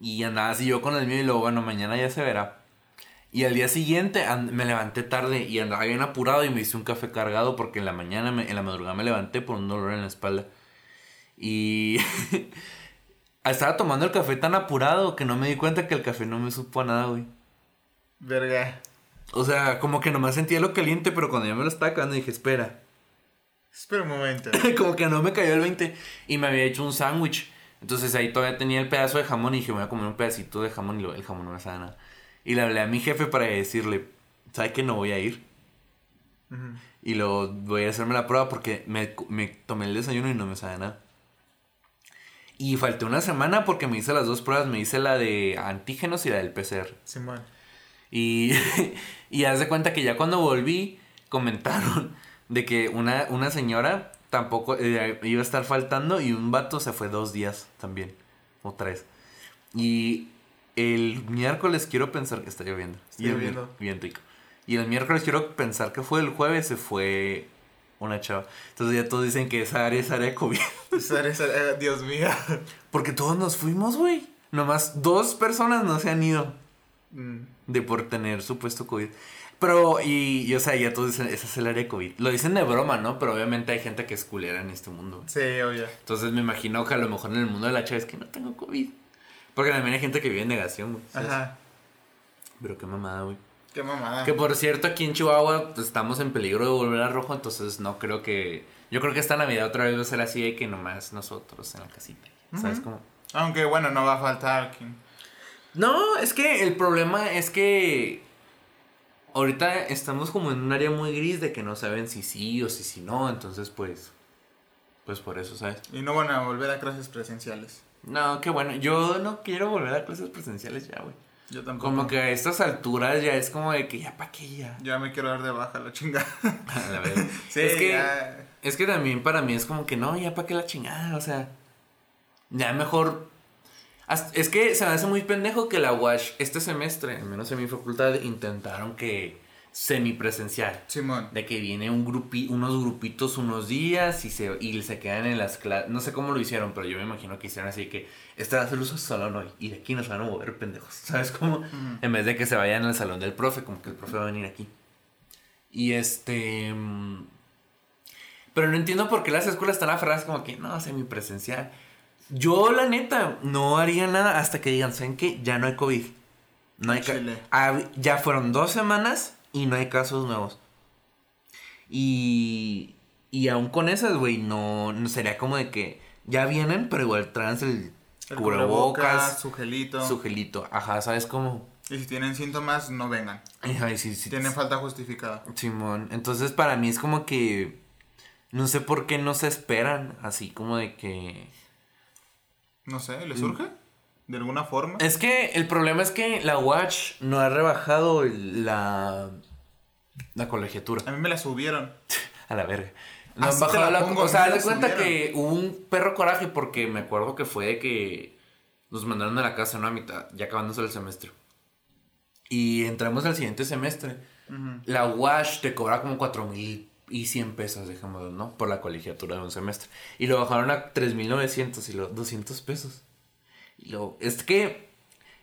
Speaker 2: Y andaba así yo con el mío y luego, bueno, mañana ya se verá. Y al día siguiente me levanté tarde y andaba bien apurado y me hice un café cargado porque en la mañana, me- en la madrugada me levanté por un dolor en la espalda. Y, estaba tomando el café tan apurado que no me di cuenta que el café no me supo a nada, güey.
Speaker 1: Verga.
Speaker 2: O sea, como que nomás sentía lo caliente, pero cuando ya me lo estaba acabando dije, espera.
Speaker 1: Espera un momento.
Speaker 2: como que no me cayó el 20 y me había hecho un sándwich. Entonces ahí todavía tenía el pedazo de jamón y dije, voy a comer un pedacito de jamón y el jamón no me sabe nada. Y le hablé a mi jefe para decirle, ¿sabe que no voy a ir? Y luego voy a hacerme la prueba porque me, me tomé el desayuno y no me sabe nada. Y falté una semana porque me hice las dos pruebas. Me hice la de antígenos y la del PCR.
Speaker 1: Simón.
Speaker 2: Y, y haz de cuenta que ya cuando volví, comentaron de que una, una señora tampoco eh, iba a estar faltando y un vato se fue dos días también. O tres. Y el miércoles quiero pensar que está lloviendo.
Speaker 1: Está
Speaker 2: Y
Speaker 1: lloviendo.
Speaker 2: Bien rico. Y el miércoles quiero pensar que fue el jueves, se fue una chava. Entonces ya todos dicen que esa área es área de COVID.
Speaker 1: Esa- esa- eh, Dios mío.
Speaker 2: Porque todos nos fuimos, güey. Nomás dos personas no se han ido
Speaker 1: Mm.
Speaker 2: de por tener supuesto COVID. Pero, y, y, o sea, ya todos dicen, esa es el área de COVID. Lo dicen de broma, ¿no? Pero obviamente hay gente que es culera en este mundo.
Speaker 1: Sí, obvio.
Speaker 2: Entonces me imagino que a lo mejor en el mundo de la chava es que no tengo COVID. Porque también hay gente que vive en negación, güey. ¿sabes?
Speaker 1: Ajá.
Speaker 2: Pero qué mamada, güey.
Speaker 1: Qué mamada.
Speaker 2: Que por cierto, aquí en Chihuahua pues, estamos en peligro de volver a rojo, entonces no creo que... Yo creo que esta Navidad otra vez va a ser así de que nomás nosotros en la casita. ¿Sabes cómo?
Speaker 1: Aunque bueno, no va a faltar quien.
Speaker 2: No, es que el problema es que ahorita estamos como en un área muy gris de que no saben si sí o si sí no, entonces pues pues por eso, ¿sabes?
Speaker 1: Y no van a volver a clases presenciales.
Speaker 2: No, qué bueno, yo no quiero volver a clases presenciales ya, güey.
Speaker 1: Yo tampoco.
Speaker 2: Como que a estas alturas ya es como de que ya pa' qué ya.
Speaker 1: Ya me quiero dar de baja la chingada.
Speaker 2: La verga.
Speaker 1: sí,
Speaker 2: es que
Speaker 1: ya.
Speaker 2: es que también para mí es como que no, ya pa' qué la chingada, o sea, ya mejor Es que se me hace muy pendejo que la WASH este semestre, al menos en mi facultad, intentaron que semipresencial.
Speaker 1: Simón.
Speaker 2: De que viene un grupi, unos grupitos unos días y se, y se quedan en las clases. No sé cómo lo hicieron, pero yo me imagino que hicieron así que este va a ser uso salón hoy y de aquí nos van a mover pendejos. ¿Sabes cómo? En vez de que se vayan al salón del profe, como que el profe va a venir aquí. Y este. mm, Pero no entiendo por qué las escuelas están aferradas como que no, semipresencial. Yo, la neta, no haría nada hasta que digan, ¿saben qué? Ya no hay COVID. No hay. Hab- ya fueron dos semanas y no hay casos nuevos. Y, y aún con esas, güey, no, no sería como de que ya vienen, pero igual traen el,
Speaker 1: El
Speaker 2: cubrebocas,
Speaker 1: su gelito.
Speaker 2: su gelito. Ajá, ¿sabes cómo?
Speaker 1: Y si tienen síntomas, no vengan.
Speaker 2: Ay, sí, sí,
Speaker 1: Tienen
Speaker 2: sí.
Speaker 1: falta justificada.
Speaker 2: Simón, entonces para mí es como que no sé por qué no se esperan, así como de que
Speaker 1: No sé,
Speaker 2: Mm.
Speaker 1: ¿le surge? ¿De alguna forma?
Speaker 2: es que el problema es que la Watch no ha rebajado la la colegiatura
Speaker 1: A mí me la subieron.
Speaker 2: a la verga. No han bajado
Speaker 1: la pongo,
Speaker 2: o sea, haz de cuenta
Speaker 1: subieron.
Speaker 2: que hubo un perro coraje porque me acuerdo que fue de que nos mandaron a la casa ¿no? a mitad, ya acabándose el semestre. Y entramos al siguiente semestre. La WASH te cobra como 4 mil y 100 pesos, dejémoslo, ¿no? Por la colegiatura de un semestre. Y lo bajaron a 3.900 y lo 200 pesos. Y lo, es que,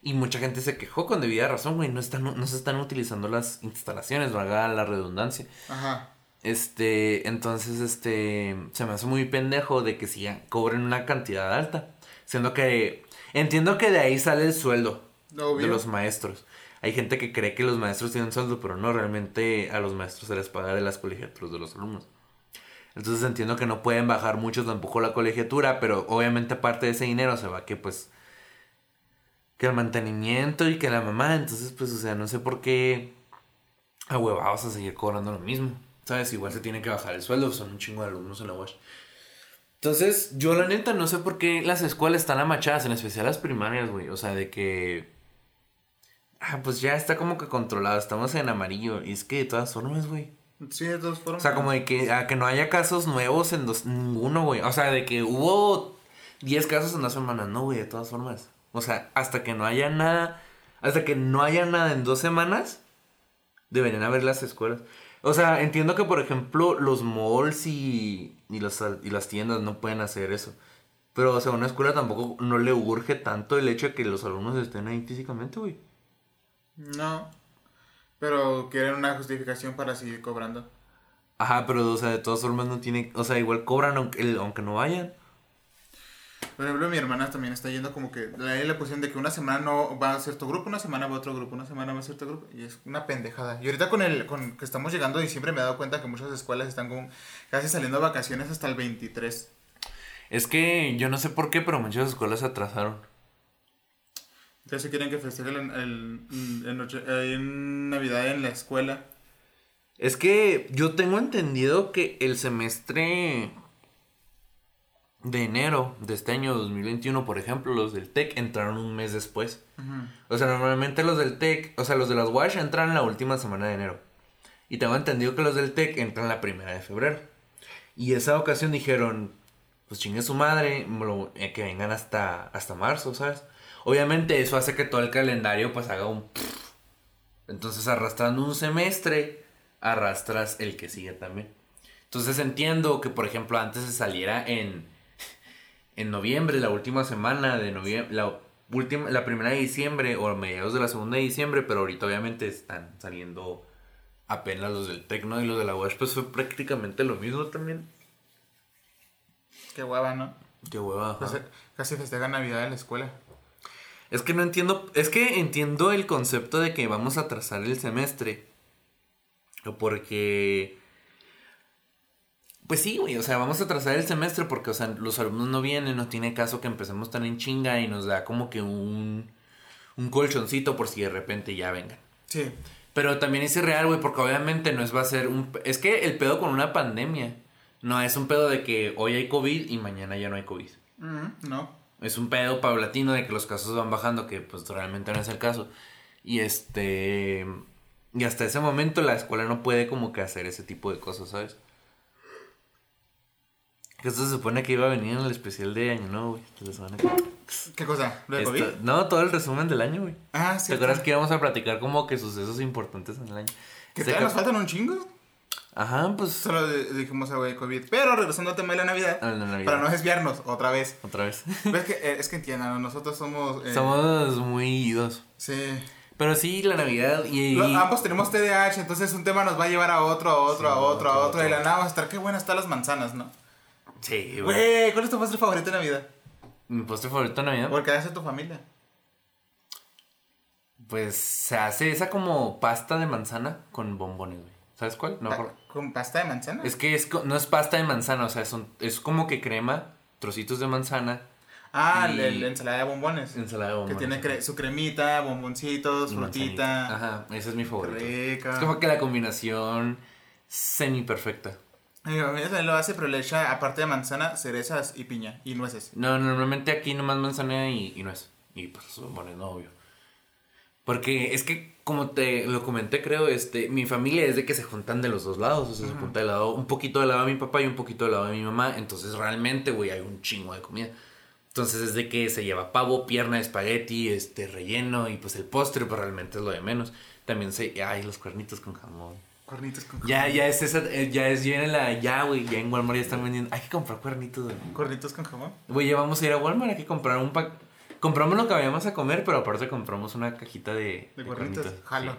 Speaker 2: y mucha gente se quejó con debida razón, güey, no, están, no se están utilizando las instalaciones, valga la redundancia.
Speaker 1: Ajá.
Speaker 2: Este, entonces, este, se me hace muy pendejo de que si cobren una cantidad alta. Siendo que, entiendo que de ahí sale el sueldo
Speaker 1: Obvio.
Speaker 2: de los maestros. Hay gente que cree que los maestros tienen sueldo, pero no, realmente a los maestros se les paga de las colegiaturas de los alumnos. Entonces entiendo que no pueden bajar mucho tampoco la colegiatura, pero obviamente parte de ese dinero se va que pues que el mantenimiento y que la mamá, entonces pues o sea, no sé por qué a huevados a seguir cobrando lo mismo. ¿Sabes? Igual se tiene que bajar el sueldo, son un chingo de alumnos en la UASH. Entonces, yo la neta no sé por qué las escuelas están amachadas, en especial las primarias, güey. O sea, de que. Ah, pues ya está como que controlado, estamos en amarillo. Y es que de todas formas, güey.
Speaker 1: Sí, de todas
Speaker 2: O
Speaker 1: formas.
Speaker 2: sea, como de que, a que no haya casos nuevos en dos, ninguno, güey. O sea, de que hubo 10 casos en dos semanas, no, güey, de todas formas. O sea, hasta que no haya nada, hasta que no haya nada en dos semanas, deberían haber las escuelas. O sea, entiendo que, por ejemplo, los malls y, y, los, y las tiendas no pueden hacer eso. Pero, o sea, a una escuela tampoco no le urge tanto el hecho de que los alumnos estén ahí físicamente, güey.
Speaker 1: No. Pero quieren una justificación para seguir cobrando.
Speaker 2: Ajá, pero, o sea, de todas formas no tiene... O sea, igual cobran aunque, aunque no vayan.
Speaker 1: Por ejemplo, mi hermana también está yendo como que ahí la posición de que una semana no va a cierto grupo, una semana va a otro grupo, una semana va a cierto grupo. Y es una pendejada. Y ahorita con el con que estamos llegando a diciembre me he dado cuenta que muchas escuelas están como casi saliendo de vacaciones hasta el 23.
Speaker 2: Es que yo no sé por qué, pero muchas escuelas se atrasaron.
Speaker 1: Entonces quieren que festejen el, el- el noche- en Navidad en la escuela.
Speaker 2: Es que yo tengo entendido que el semestre de enero de este año 2021, por ejemplo, los del TEC entraron un mes después. O sea, normalmente los del TEC, o sea, los de las WASH entran la última semana de enero. Y tengo entendido que los del TEC entran la primera de febrero. Y esa ocasión dijeron, pues chingue su madre, eh, que vengan hasta, hasta marzo, ¿sabes? Obviamente eso hace que todo el calendario pues haga un... Entonces arrastrando un semestre, arrastras el que sigue también. Entonces entiendo que, por ejemplo, antes se saliera en, en noviembre, la última semana de noviembre, la, última, la primera de diciembre o a mediados de la segunda de diciembre, pero ahorita obviamente están saliendo apenas los del Tecno y los de la UASH, pues fue prácticamente lo mismo también.
Speaker 1: Qué guava, ¿no?
Speaker 2: Qué hueva.
Speaker 1: Pues,
Speaker 2: ajá.
Speaker 1: eh, casi festejan Navidad en la escuela.
Speaker 2: Es que no entiendo, es que entiendo el concepto de que vamos a atrasar el semestre. Porque... Pues sí, güey, o sea, vamos a atrasar el semestre porque, o sea, los alumnos no vienen, no tiene caso que empecemos tan en chinga y nos da como que un, un colchoncito por si de repente ya vengan.
Speaker 1: Sí.
Speaker 2: Pero también es irreal, güey, porque obviamente no es va a ser un... Es que el pedo con una pandemia no es un pedo de que hoy hay COVID y mañana ya no hay COVID.
Speaker 1: Mm, no.
Speaker 2: Es un pedo paulatino de que los casos van bajando, que pues realmente no es el caso. Y este... Y hasta ese momento la escuela no puede como que hacer ese tipo de cosas, ¿sabes? Que esto se supone que iba a venir en el especial de año, ¿no, güey?
Speaker 1: ¿Qué cosa? ¿Lo de
Speaker 2: Esto-
Speaker 1: COVID?
Speaker 2: No, todo el resumen del año, güey.
Speaker 1: Ah,
Speaker 2: ¿Te
Speaker 1: sí.
Speaker 2: acuerdas que íbamos a platicar como que sucesos importantes en el año?
Speaker 1: Que todavía nos faltan un chingo.
Speaker 2: Ajá, pues...
Speaker 1: Solo dijimos algo de COVID. Pero regresando al tema de la Navidad.
Speaker 2: Ah, la Navidad.
Speaker 1: Para no desviarnos otra vez.
Speaker 2: Otra vez.
Speaker 1: ¿Ves que, eh, es que entiendan, nosotros somos. eh,
Speaker 2: Somos muy idos.
Speaker 1: Sí.
Speaker 2: Pero sí, la Navidad y...
Speaker 1: Ambos tenemos TDAH, entonces un tema nos va a llevar a otro, a otro,
Speaker 2: Sí,
Speaker 1: a otro, a
Speaker 2: otro,
Speaker 1: otro. Y la nada vamos a estar, qué buenas están las manzanas, ¿no?
Speaker 2: Sí, güey.
Speaker 1: Güey, ¿cuál es tu postre favorito de Navidad?
Speaker 2: Mi postre favorito de Navidad.
Speaker 1: ¿Por qué hace tu familia?
Speaker 2: Pues se hace esa como pasta de manzana con bombones, güey. ¿Sabes cuál? No acuerdo.
Speaker 1: ¿Con pasta de manzana?
Speaker 2: Es que es, no es pasta de manzana, o sea, son, es como que crema, trocitos de manzana,
Speaker 1: Ah,
Speaker 2: y-
Speaker 1: la, la ensalada de bombones.
Speaker 2: ensalada de
Speaker 1: Que
Speaker 2: bombones.
Speaker 1: tiene cre- su cremita, bomboncitos,
Speaker 2: y
Speaker 1: frutita.
Speaker 2: manzanita. Ajá, ese es mi favorito.
Speaker 1: Rica.
Speaker 2: Es como que la combinación semi perfecta.
Speaker 1: Mi familia también lo hace, pero le echa, aparte de manzana, cerezas y piña y nueces.
Speaker 2: No, normalmente aquí nomás manzana y, y nuez. Y pues bombones, no, obvio. Porque es que, como te lo comenté, creo, este, mi familia es de que se juntan de los dos lados. O sea, se junta del lado, un poquito del lado de mi papá y un poquito del lado de mi mamá. Entonces, realmente, güey, hay un chingo de comida. Entonces, es de que se lleva pavo, pierna, espagueti, este, relleno y pues el postre, pues realmente es lo de menos. También se. Ay, los cuernitos con jamón.
Speaker 1: Cuernitos con
Speaker 2: Ya, ya es esa. eh, Ya es, ya en la. Ya, güey, ya en Walmart ya están vendiendo. Hay que comprar cuernitos, güey.
Speaker 1: Cuernitos con jamón.
Speaker 2: Güey, ya vamos a ir a Walmart, hay que comprar un pack. Compramos lo que vayamos a comer, pero aparte compramos una cajita de,
Speaker 1: De cuernitos. Jalo.
Speaker 2: sí.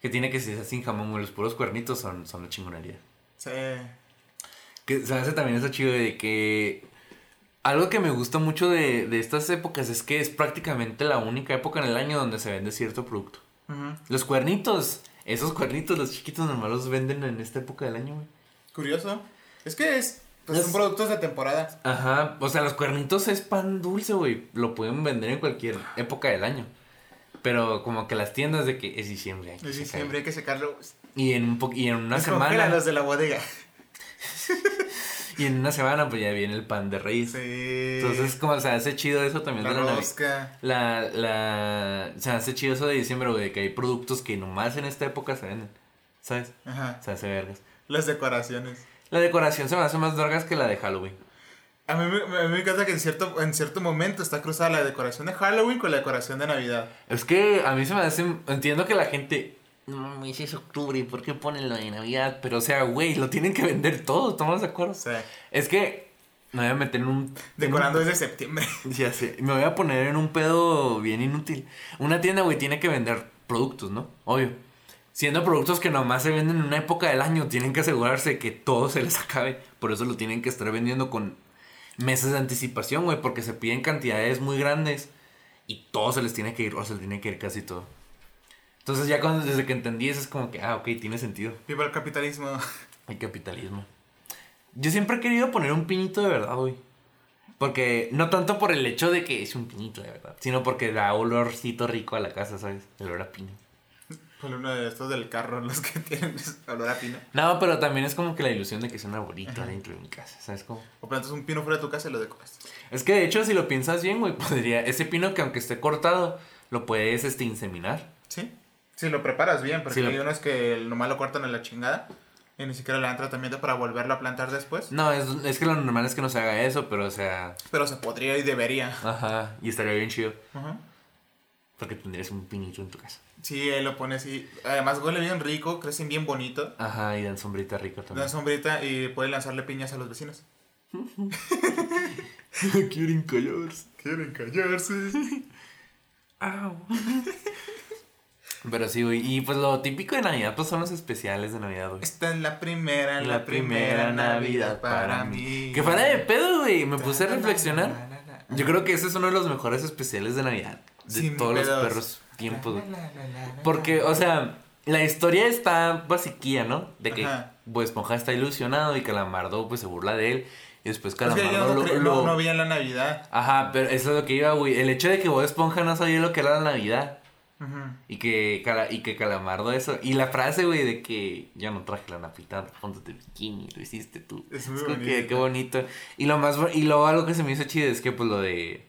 Speaker 2: Que tiene que ser sin jamón, güey. Los puros cuernitos son, son la chingonería.
Speaker 1: Sí.
Speaker 2: Que se hace también eso chido de que. Algo que me gusta mucho de, de estas épocas es que es prácticamente la única época en el año donde se vende cierto producto. Los cuernitos, esos cuernitos, los chiquitos normales los venden en esta época del año, güey.
Speaker 1: Curioso. Es que es. Pues
Speaker 2: Es-
Speaker 1: son productos de temporada.
Speaker 2: Ajá, o sea, los cuernitos es pan dulce, güey. Lo pueden vender en cualquier época del año. Pero como que las tiendas de que es diciembre. hay que
Speaker 1: Es diciembre, hay que secarlo.
Speaker 2: Y en, un po- y en una semana.
Speaker 1: los de la bodega.
Speaker 2: Y en una semana, pues ya viene el pan de reyes.
Speaker 1: Sí.
Speaker 2: Entonces, como se hace chido eso también
Speaker 1: la
Speaker 2: de la Navidad.
Speaker 1: rosca.
Speaker 2: La, la, se hace chido eso de diciembre, güey, de que hay productos que nomás en esta época se venden. ¿Sabes?
Speaker 1: Ajá.
Speaker 2: Se hace vergas.
Speaker 1: Las decoraciones.
Speaker 2: La decoración se me hace más vergas que la de Halloween.
Speaker 1: A mí, me- a mí me encanta que en cierto, en cierto momento está cruzada la decoración de Halloween con la decoración de Navidad.
Speaker 2: Es que a mí se me hace. Entiendo que la gente. No mames, es octubre, ¿por qué ponen lo de Navidad? Pero, o sea, güey, lo tienen que vender todo, ¿estamos de acuerdo?
Speaker 1: O sea,
Speaker 2: Es que me voy a meter en un.
Speaker 1: decorando desde septiembre.
Speaker 2: Ya sé, me voy a poner en un pedo bien inútil. Una tienda, güey, tiene que vender productos, ¿no? Obvio. Siendo productos que nomás se venden en una época del año, tienen que asegurarse que todo se les acabe. Por eso lo tienen que estar vendiendo con meses de anticipación, güey, porque se piden cantidades muy grandes y todo se les tiene que ir, o se les tiene que ir casi todo. Entonces ya cuando, desde que entendí eso es como que, ah, ok, tiene sentido.
Speaker 1: Viva el capitalismo.
Speaker 2: El capitalismo. Yo siempre he querido poner un pinito de verdad, güey. Porque, no tanto por el hecho de que es un pinito de verdad, sino porque da olorcito rico a la casa, ¿sabes? El olor a pino.
Speaker 1: Ponle uno de estos del carro, los que tienen olor a pino.
Speaker 2: No, pero también es como que la ilusión de que es un arbolito dentro de mi casa, ¿sabes cómo?
Speaker 1: O plantas un pino fuera de tu casa y lo decoras.
Speaker 2: Es que de hecho, si lo piensas bien, güey, podría. Ese pino que aunque esté cortado, lo puedes este, inseminar.
Speaker 1: ¿Sí? Si lo preparas bien, porque
Speaker 2: Sí, lo-
Speaker 1: hay unos que nomás lo cortan en la chingada y ni siquiera le dan tratamiento para volverlo a plantar después.
Speaker 2: No, es, es que lo normal es que no se haga eso, pero o sea.
Speaker 1: Pero se podría y debería.
Speaker 2: Ajá, y estaría bien chido.
Speaker 1: Ajá.
Speaker 2: Porque tendrías un pinito en tu casa.
Speaker 1: Sí, ahí lo pones y además huele bien rico, crecen bien bonito.
Speaker 2: Ajá, y dan sombrita rico también.
Speaker 1: Da sombrita y pueden lanzarle piñas a los vecinos.
Speaker 2: Quieren callarse.
Speaker 1: Quieren callarse.
Speaker 2: Au. Pero sí, güey. Y pues lo típico de Navidad, pues son los especiales de Navidad, güey.
Speaker 1: Esta es la primera, la, primera Navidad para mí.
Speaker 2: Que fuera de pedo, güey. Me puse a reflexionar. Yo creo que ese es uno de los mejores especiales de Navidad. De
Speaker 1: Sin
Speaker 2: todos los perros tiempos, güey. Porque, o sea, la historia está basiquilla, ¿no? De que
Speaker 1: Ajá.
Speaker 2: Bob Esponja está ilusionado y Calamardo pues se burla de él. Y después
Speaker 1: Es que
Speaker 2: Calamardo
Speaker 1: no,
Speaker 2: lo, lo-
Speaker 1: no, no veía la Navidad.
Speaker 2: Ajá, pero eso es lo que iba, güey. El hecho de que Bob Esponja no sabía lo que era la Navidad.
Speaker 1: Ujú.
Speaker 2: Y que, Cala- y que Calamardo eso. Y la frase, güey, de que yo no traje la Navidad, ponte bikini, lo hiciste tú.
Speaker 1: Es muy
Speaker 2: como que,
Speaker 1: bonito.
Speaker 2: qué bonito. Y lo más y luego algo que se me hizo chido es que pues lo de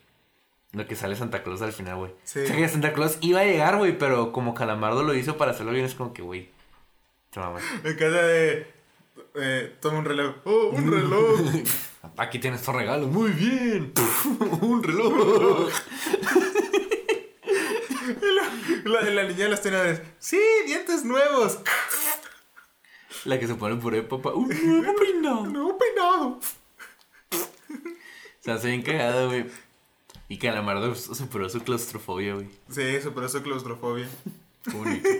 Speaker 2: lo que sale Santa Claus al final, güey.
Speaker 1: Sí.
Speaker 2: O sea que Santa Claus iba a llegar, güey, pero como Calamardo lo hizo para hacerlo bien, es como que, güey.
Speaker 1: Me encanta de. Eh, toma un reloj. ¡Oh, un reloj!
Speaker 2: Aquí tienes tu regalo, muy bien. Un reloj.
Speaker 1: la, la niña de los tenedores. ¡Sí, dientes nuevos!
Speaker 2: La que se pone por ahí, papá. Un nuevo peinado.
Speaker 1: ¡Nuevo peinado!
Speaker 2: Se hace bien cagado, güey. Y Calamardo superó su claustrofobia, güey.
Speaker 1: Sí, superó su claustrofobia.
Speaker 2: Qué.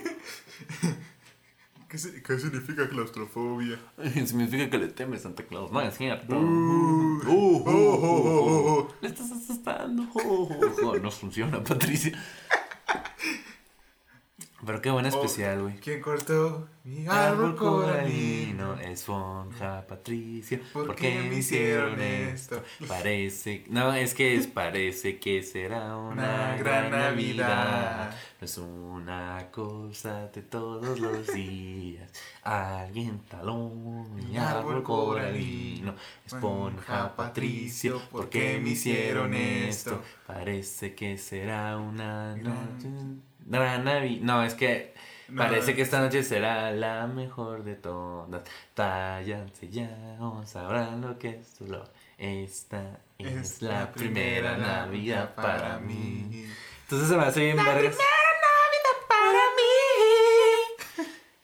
Speaker 1: ¿Qué, si- qué significa claustrofobia?
Speaker 2: Significa que le temes Santa Claus. No es cierto.
Speaker 1: Uh,
Speaker 2: Uh, uh,
Speaker 1: oh, oh, oh.
Speaker 2: Le estás asustando. No funciona, Patricia. Pero qué buen especial, güey.
Speaker 1: ¿Quién cortó mi
Speaker 2: Árbol coralino, esponja, Patricia.
Speaker 1: ¿Por
Speaker 2: ¿Por
Speaker 1: qué me
Speaker 2: hicieron esto? Parece. No, es que es, parece que será una gran Navidad. No es una cosa de todos los días. Alguien taló mi árbol coralino. Esponja, Patricio, ¿por qué me hicieron esto? Parece que será una noche. Gran Navidad. No, es que.
Speaker 1: No,
Speaker 2: Parece
Speaker 1: no.
Speaker 2: que esta noche será la mejor de todas. Tállanse ya, o sabrán lo que es solo. Esta es, la primera Navidad para mí. Entonces se me hace bien vergas.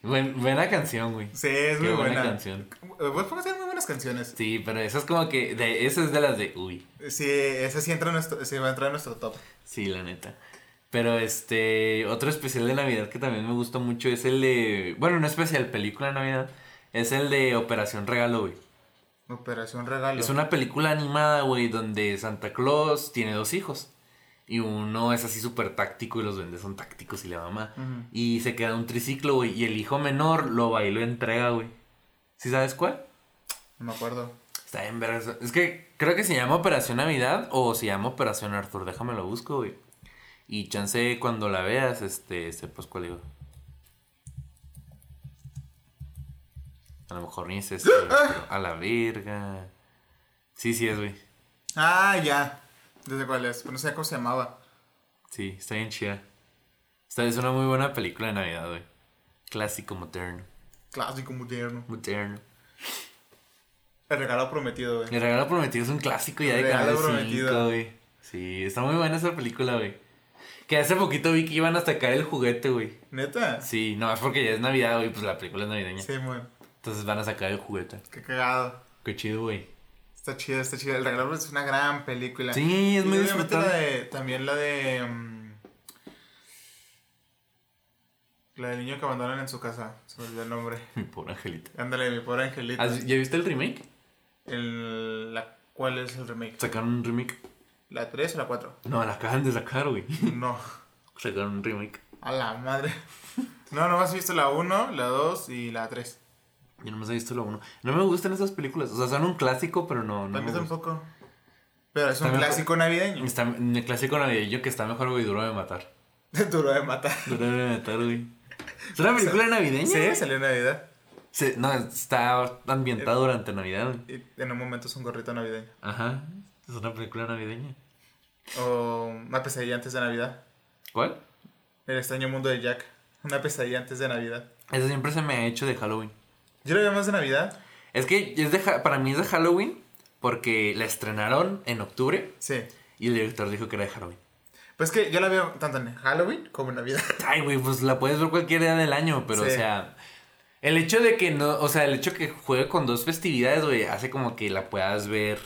Speaker 2: Buen- buena canción, güey.
Speaker 1: Sí, es
Speaker 2: Qué
Speaker 1: muy
Speaker 2: buena
Speaker 1: buena.
Speaker 2: canción.
Speaker 1: Vos pongas muy buenas canciones.
Speaker 2: Sí, pero esa es como que. De, esa es de las de. Uy.
Speaker 1: Sí, esa sí entra en nuestro, sí va a entrar en nuestro top.
Speaker 2: Sí, la neta. Pero este. Otro especial de Navidad que también me gustó mucho es el de. Bueno, no especial, película de Navidad. Es el de Operación Regalo, güey.
Speaker 1: Operación Regalo.
Speaker 2: Es una película animada, güey, donde Santa Claus tiene dos hijos. Y uno es así súper táctico y los duendes son tácticos y la mamá.
Speaker 1: Ujú.
Speaker 2: Y se queda un triciclo, güey. Y el hijo menor lo va y lo entrega, güey. ¿Sí sabes cuál?
Speaker 1: No me acuerdo.
Speaker 2: Está bien, verga. Es que creo que se llama Operación Navidad o se llama Operación Arthur. Déjame lo busco, güey. Y chance cuando la veas, este, sepas cuál digo. A lo mejor ni es este, a la verga. Sí, sí es, güey.
Speaker 1: Ah, ya. Desde cuál es. Pero no sé cómo se llamaba.
Speaker 2: Sí, está bien chida. Esta es una muy buena película de Navidad, güey. Clásico, moderno.
Speaker 1: Clásico moderno.
Speaker 2: Moderno.
Speaker 1: El regalo prometido, güey.
Speaker 2: El regalo prometido es un clásico ya de
Speaker 1: El
Speaker 2: 5,
Speaker 1: prometido.
Speaker 2: güey. Sí, está muy buena esa película, güey. Que hace poquito vi que iban a sacar el juguete, güey.
Speaker 1: ¿Neta?
Speaker 2: Sí, no, es porque ya es Navidad, güey, pues la película es navideña.
Speaker 1: Sí, muy.
Speaker 2: Entonces van a sacar el juguete.
Speaker 1: Qué cagado.
Speaker 2: Qué chido, güey.
Speaker 1: Está chida, está chida. El regalo es una gran película.
Speaker 2: Sí, es
Speaker 1: Y
Speaker 2: muy
Speaker 1: obviamente
Speaker 2: disfrutable.
Speaker 1: la de, También la de. mm, la del niño que abandonan en su casa. Se me olvidó el nombre.
Speaker 2: Mi pobre angelita.
Speaker 1: Ándale, mi pobre angelita.
Speaker 2: ¿Has- ¿Ya viste el remake?
Speaker 1: El, la ¿Cuál es el remake?
Speaker 2: Sacaron un remake.
Speaker 1: ¿La 3 o la 4?
Speaker 2: No, la acaban de sacar, güey.
Speaker 1: No.
Speaker 2: Sacaron un remake.
Speaker 1: A la madre. No, nomás he visto la 1, la 2 y la 3.
Speaker 2: Yo nomás he visto la uno. No me gustan esas películas. O sea, son un clásico, pero no. no gustan.
Speaker 1: tampoco. Pero es un
Speaker 2: mejor-
Speaker 1: clásico navideño.
Speaker 2: Está el clásico navideño que está mejor, güey, duro de matar.
Speaker 1: Duro de matar.
Speaker 2: Duro de matar, güey. ¿Es una película navideña?
Speaker 1: Sí,
Speaker 2: güey?
Speaker 1: salió en Navidad.
Speaker 2: Se- no, está ambientado durante Navidad, güey.
Speaker 1: Y en un momento es un gorrito navideño.
Speaker 2: Ajá. Es una película navideña.
Speaker 1: O una pesadilla antes de Navidad.
Speaker 2: ¿Cuál?
Speaker 1: El extraño mundo de Jack. Una pesadilla antes de Navidad.
Speaker 2: Eso siempre se me ha hecho de Halloween.
Speaker 1: Yo lo veo más de Navidad.
Speaker 2: Es que es de para mí es de Halloween porque la estrenaron en octubre
Speaker 1: Sí.
Speaker 2: y el director dijo que era de Halloween.
Speaker 1: Pues que yo la veo tanto en Halloween como en Navidad.
Speaker 2: Ay, güey, pues la puedes ver cualquier día del año, pero
Speaker 1: Sí.
Speaker 2: o sea, el hecho de que no, o sea, el hecho que juegue con dos festividades, güey, hace como que la puedas ver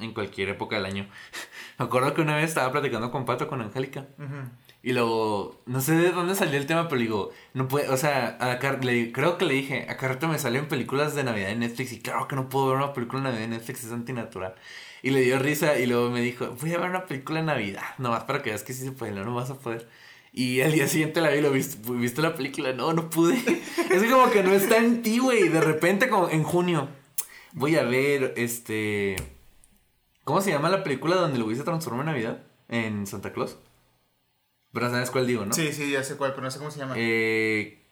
Speaker 2: en cualquier época del año. Me acuerdo que una vez estaba platicando con Pato, con Angélica,
Speaker 1: Ujú.
Speaker 2: y luego, no sé de dónde salió el tema, pero digo, no puede, o sea, a Car- le- creo que le dije, a Carrito me salen películas de Navidad en Netflix, y claro que no puedo ver una película de Navidad en Netflix, es antinatural. Y le dio risa, y luego me dijo, voy a ver una película de Navidad, nomás para que veas que sí se puede, no, no vas a poder. Y al día siguiente la vi, lo viste, viste la película, no, no pude. es como que no está en ti, güey, de repente como en junio, voy a ver, este... ¿Cómo se llama la película donde Luis se transforma en Navidad? En Santa Claus. Pero sabes cuál digo, ¿no?
Speaker 1: Sí, sí, ya sé cuál, pero no sé cómo se llama.
Speaker 2: Eh,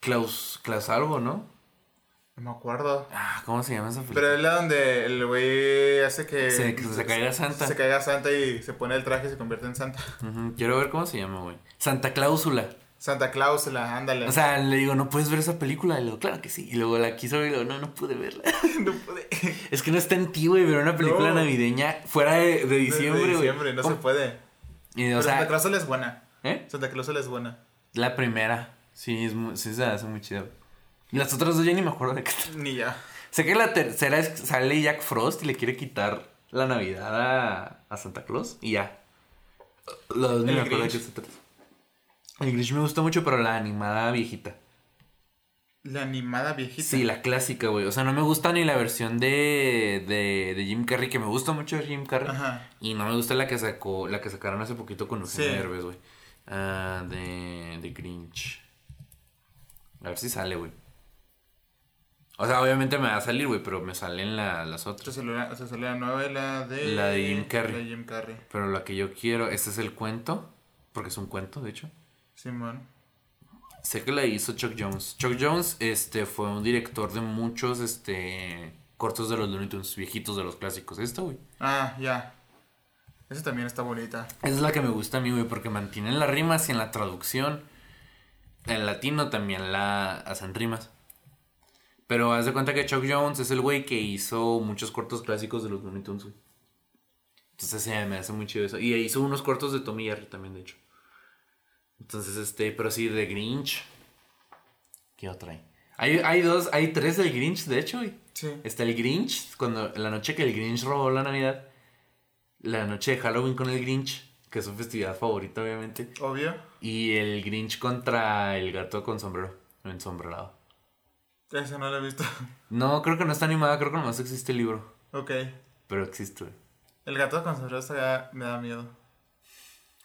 Speaker 2: Klaus, Klaus algo, ¿no?
Speaker 1: No me acuerdo.
Speaker 2: Ah, ¿cómo se llama esa película?
Speaker 1: Pero es la donde el güey hace que...
Speaker 2: Se- que se caiga Santa.
Speaker 1: Se caiga Santa y se pone el traje y se convierte en Santa.
Speaker 2: Quiero ver cómo se llama, güey. Santa Cláusula.
Speaker 1: Santa Cláusula, ándale.
Speaker 2: O sea, le digo, ¿no puedes ver esa película? Y le digo, claro que sí. Y luego la quiso ver y le digo, no, no pude verla.
Speaker 1: no pude.
Speaker 2: es que no está en ti, güey, ver una película
Speaker 1: No.
Speaker 2: navideña fuera de, de diciembre,
Speaker 1: diciembre, no se puede.
Speaker 2: Y,
Speaker 1: Santa Cláusula es buena.
Speaker 2: ¿eh?
Speaker 1: Santa Cláusula es buena.
Speaker 2: La primera. Sí, es muy, sí se hace muy chida. Y las otras dos ya ni me acuerdo de qué tal.
Speaker 1: Ni ya.
Speaker 2: Sé que la tercera es sale Jack Frost y le quiere quitar la Navidad a, a Santa Claus y ya. Los dos ni me acuerdo de qué se trata. El Grinch me gustó mucho, pero la animada viejita.
Speaker 1: La animada viejita.
Speaker 2: Sí, la clásica, güey. O sea, no me gusta ni la versión de, de, de Jim Carrey, que me gusta mucho Jim Carrey.
Speaker 1: Ajá.
Speaker 2: Y no me gusta la que sacó, la que sacaron hace poquito con Eugenio
Speaker 1: Sí.
Speaker 2: Derbez, güey. Ah, de, de Grinch. A ver si sale, güey. O sea, obviamente me va a salir, güey, pero me salen la- las
Speaker 1: Se
Speaker 2: otras.
Speaker 1: salió la, se salió la novela de...
Speaker 2: La de Jim Carrey.
Speaker 1: La de Jim Carrey.
Speaker 2: Pero la que yo quiero, este es el cuento, porque es un cuento, de hecho.
Speaker 1: Simón.
Speaker 2: Sé que la hizo Chuck Jones. Chuck Jones, este, fue un director de muchos, este, cortos de los Looney Tunes, viejitos de los clásicos. Esta, güey.
Speaker 1: Ah, ya. Esa también está bonita.
Speaker 2: Esa es la que me gusta a mí, güey, porque mantienen las rimas y en la traducción, en latino también la hacen rimas. Pero haz de cuenta que Chuck Jones es el güey que hizo muchos cortos clásicos de los Looney Tunes, güey. Entonces me hace muy chido eso. Y hizo unos cortos de Tommy Jerry también, de hecho. Entonces, este, pero sí, de Grinch. ¿Qué otra hay? Hay, hay dos, hay tres del Grinch, de hecho, güey.
Speaker 1: Sí.
Speaker 2: Está el Grinch, cuando la noche que el Grinch robó la Navidad. La noche de Halloween con el Grinch, que es su festividad favorita, obviamente.
Speaker 1: Obvio.
Speaker 2: Y el Grinch contra el gato con sombrero, ensombrerado.
Speaker 1: Esa no la he visto.
Speaker 2: No, creo que no está animada, creo que nomás existe el libro.
Speaker 1: ok.
Speaker 2: Pero existe, güey.
Speaker 1: El gato con sombrero me da miedo.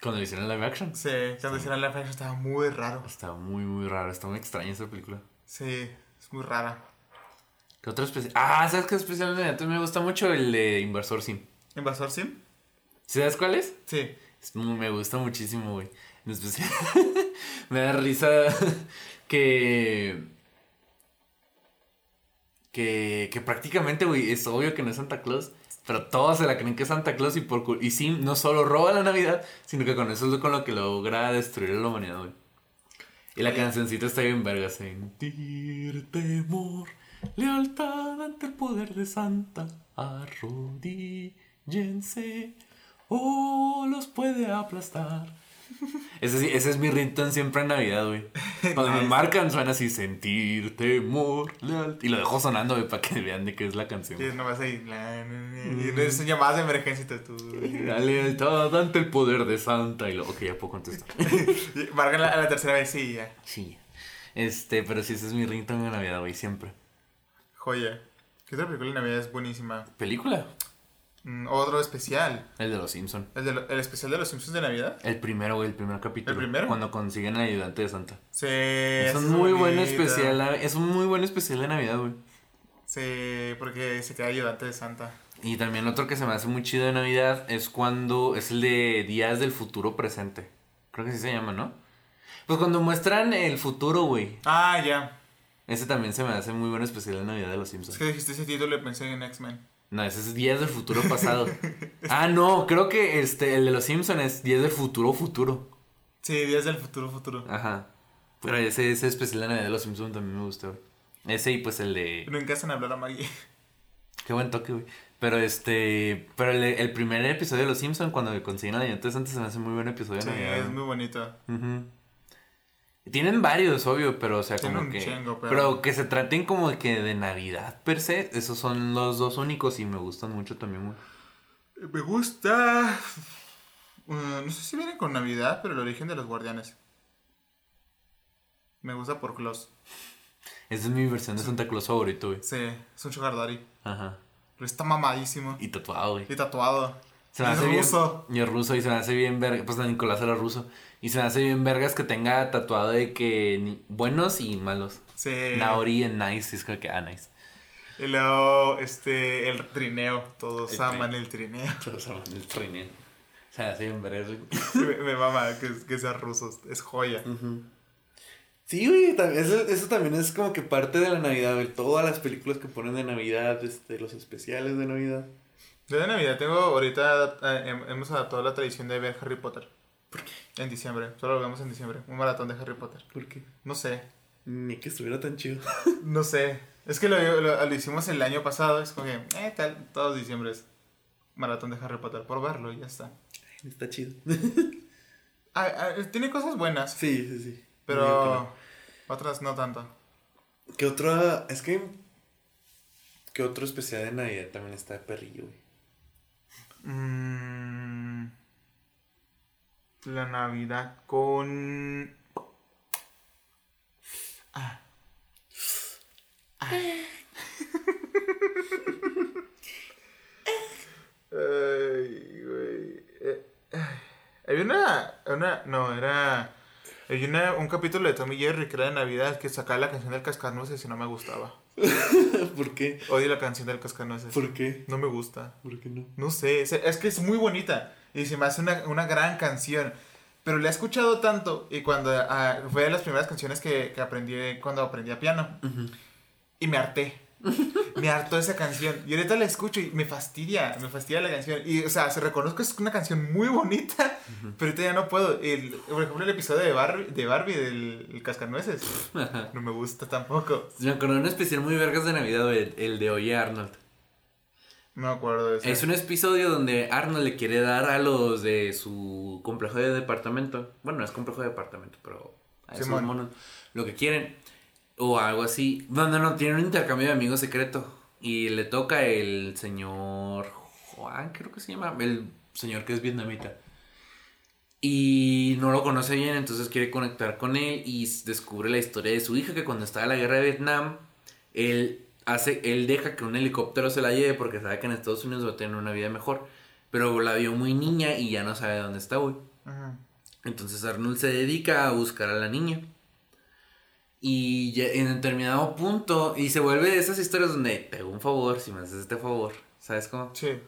Speaker 2: Cuando le hicieron live action.
Speaker 1: Sí, cuando hicieron la fecha estaba muy raro.
Speaker 2: Está muy, muy raro, está muy extraña esa película.
Speaker 1: Sí, es muy rara.
Speaker 2: ¿Qué otro especial? Ah, ¿sabes qué especial me gusta mucho? El de Inversor Sim.
Speaker 1: ¿Invasor Sim?
Speaker 2: ¿Sabes cuál es?
Speaker 1: Sí.
Speaker 2: Es muy- me gusta muchísimo, güey. En especial, me da risa que, que. que prácticamente, güey, es obvio que no es Santa Claus. Pero todos se la creen que es Santa Claus y por y sí, no solo roba la Navidad, sino que con eso es con lo que logra destruir a la humanidad, güey. Y la cancioncita está bien verga. Sentir temor, lealtad ante el poder de Santa. Arrodíllense o los puede aplastar. Ese, ese es mi ringtone siempre en Navidad, güey. Cuando me marcan suena así, sentir temor, lealtad. Y lo dejo sonando, güey, para que vean de qué es la canción.
Speaker 1: Sí, nomás ahí. Y no son llamadas de emergencia. Tú,
Speaker 2: La lealtad ante el poder de Santa. Y lo, ok, ya puedo contestar.
Speaker 1: Marcan la- la tercera vez, sí, ya.
Speaker 2: Sí. Este, pero sí, ese es mi ringtone de Navidad, güey, siempre.
Speaker 1: Joya. ¿Qué otra película de Navidad es buenísima?
Speaker 2: ¿Película?
Speaker 1: Mm, otro especial.
Speaker 2: El de los Simpson.
Speaker 1: El, de lo- el especial de los Simpsons de Navidad.
Speaker 2: El primero, güey, el primer capítulo.
Speaker 1: ¿El primero?
Speaker 2: Cuando consiguen al ayudante de Santa.
Speaker 1: Sí.
Speaker 2: Es un muy buen especial, es un muy buen especial de Navidad, güey.
Speaker 1: Sí, porque se queda ayudante de Santa.
Speaker 2: Y también otro que se me hace muy chido de Navidad es cuando es el de Días del Futuro Presente. Creo que así se llama, ¿no? Pues cuando muestran el futuro, güey.
Speaker 1: Ah, ya.
Speaker 2: Ese también se me hace muy buen especial de Navidad de los
Speaker 1: Es
Speaker 2: Simpsons.
Speaker 1: que dijiste ese título y pensé en X-Men.
Speaker 2: No, ese es Días del Futuro Pasado. ah, no, creo que este, el de los Simpsons es Días del Futuro Futuro.
Speaker 1: Sí, Días del Futuro Futuro.
Speaker 2: Ajá. Pero ese, ese especial de Navidad de los Simpsons también me gustó. Ese y pues el de...
Speaker 1: Nunca hacen hablar a Maggie.
Speaker 2: Qué buen toque, güey. Pero este... Pero el, el primer episodio de los Simpsons, cuando consiguen a antes antes se me hace muy buen episodio
Speaker 1: Sí,
Speaker 2: Navidad.
Speaker 1: es muy bonito.
Speaker 2: Ujú. Tienen varios, obvio, pero o sea,
Speaker 1: Tienen
Speaker 2: como
Speaker 1: un
Speaker 2: que.
Speaker 1: chingo, pero-
Speaker 2: pero... que se traten como que de Navidad per se, esos son los dos únicos y me gustan mucho también.
Speaker 1: Me gusta. Uh, no sé si vienen con Navidad, pero el origen de los guardianes. Me gusta por Claus.
Speaker 2: Esa es mi versión de Santa Claus favorito, güey.
Speaker 1: Sí, es un sugar daddy.
Speaker 2: Ajá.
Speaker 1: Pero está mamadísimo.
Speaker 2: Y tatuado, güey.
Speaker 1: Y tatuado.
Speaker 2: Se me
Speaker 1: Y es
Speaker 2: hace bien.
Speaker 1: ruso.
Speaker 2: Y es ruso y se me hace bien verga. Pues Nicolás era ruso. Y se me hace bien vergas que tenga tatuado de que buenos y malos.
Speaker 1: Sí.
Speaker 2: Naori en nice. Es como que, ah, nice.
Speaker 1: Y luego, este, el trineo. Todos
Speaker 2: El
Speaker 1: aman el trineo.
Speaker 2: Todos hablan del trineo. Se me hace bien vergas, güey.
Speaker 1: me, me mama que, que sea ruso. Es joya.
Speaker 3: Sí, güey, eso, eso también es como que parte de la Navidad, güey. Todas las películas que ponen de Navidad, este, los especiales de Navidad.
Speaker 1: Yo de Navidad tengo ahorita, eh, hem- hemos adaptado la tradición de ver Harry Potter.
Speaker 3: ¿Por qué?
Speaker 1: En diciembre, solo lo vemos en diciembre. Un maratón de Harry Potter.
Speaker 3: ¿Por qué?
Speaker 1: No sé,
Speaker 3: Ni que estuviera tan chido.
Speaker 1: no sé. Es que lo, lo- lo hicimos el año pasado, es como que, eh, tal, todos diciembres. Maratón de Harry Potter, por verlo y ya está.
Speaker 3: Está chido.
Speaker 1: Ah, ah, tiene cosas buenas,
Speaker 3: sí, sí, sí.
Speaker 1: pero otras no tanto.
Speaker 3: ¿Qué otra? Es que. ¿Qué otro especial de Navidad también está de perrillo, güey?
Speaker 1: Mm, la Navidad con... Ah. Ah. Ay, güey. Eh, una, una... No, era... Había una- un capítulo de Tommy Jerry que era de Navidad que sacaba la canción del cascanueces y no me gustaba.
Speaker 3: ¿Por qué?
Speaker 1: Odio la canción del cascanueces.
Speaker 3: ¿Por qué?
Speaker 1: No me gusta.
Speaker 3: ¿Por qué no?
Speaker 1: No sé, es, es que es muy bonita y se me hace una, una gran canción. Pero la he escuchado tanto y cuando ah, fue de las primeras canciones que, que aprendí cuando aprendí a piano y me harté. me hartó esa canción y ahorita la escucho y me fastidia, me fastidia la canción. Y o sea, se reconozco que es una canción muy bonita, pero ahorita ya no puedo. El, por ejemplo, el episodio de Barbie, de Barbie del el Cascanueces, no me gusta tampoco.
Speaker 2: Me de un especial muy vergas de Navidad, el, el de Oye Arnold.
Speaker 1: No me acuerdo de eso.
Speaker 2: Es un episodio donde Arnold le quiere dar a los de su complejo de departamento. Bueno, no es complejo de departamento, pero a esos monos lo que quieren. O algo así. No, no, no, tiene un intercambio de amigos secreto. Y le toca el señor Juan, creo que se llama. El señor que es vietnamita. Y no lo conoce bien, entonces quiere conectar con él y descubre la historia de su hija que cuando estaba en la guerra de Vietnam, él hace, él deja que un helicóptero se la lleve porque sabe que en Estados Unidos va a tener una vida mejor. Pero la vio muy niña y ya no sabe dónde está, güey.
Speaker 1: Ujú.
Speaker 2: Entonces Arnold se dedica a buscar a la niña. Y en determinado punto, y se vuelve de esas historias donde te hago un favor si me haces este favor, ¿sabes cómo?
Speaker 1: Sí.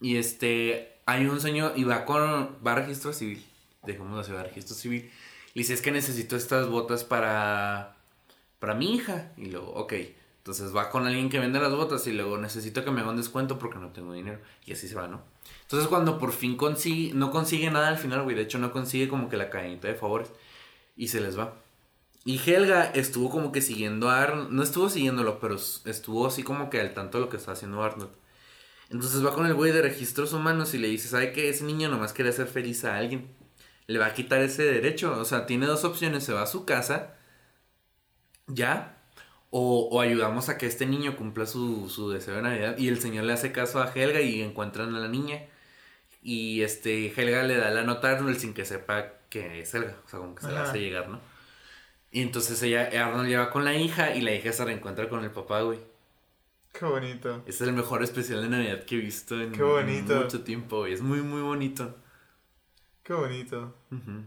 Speaker 2: Y este, hay un señor y va con, va a registro civil, dejémoslo así, va a registro civil. Y dice, es que necesito estas botas para, para mi hija. Y luego, ok. Entonces va con alguien que vende las botas y luego necesito que me haga un descuento porque no tengo dinero. Y así se va, ¿no? Entonces cuando por fin consigue, no consigue nada al final, güey. De hecho no consigue como que la cadenita de favores. Y se les va. Y Helga estuvo como que siguiendo a Arnold. No estuvo siguiéndolo, pero estuvo así como que al tanto de lo que está haciendo Arnold. Entonces va con el güey de registros humanos y le dice, ¿sabe qué? Ese niño nomás quiere hacer feliz a alguien. Le va a quitar ese derecho. O sea, tiene dos opciones. Se va a su casa. Ya. O, o ayudamos a que este niño cumpla su, su deseo de Navidad. Y el señor le hace caso a Helga y encuentran a la niña. Y este, Helga le da la nota a Arnold sin que sepa que es Helga. O sea, como que se la hace llegar, ¿no? Y entonces ella, Arnold lleva con la hija y la hija se reencuentra con el papá, güey.
Speaker 1: Qué bonito.
Speaker 2: Este es el mejor especial de Navidad que he visto en
Speaker 1: Qué bonito.
Speaker 2: mucho tiempo, güey. Es muy, muy bonito.
Speaker 1: Qué bonito.
Speaker 2: Ujú.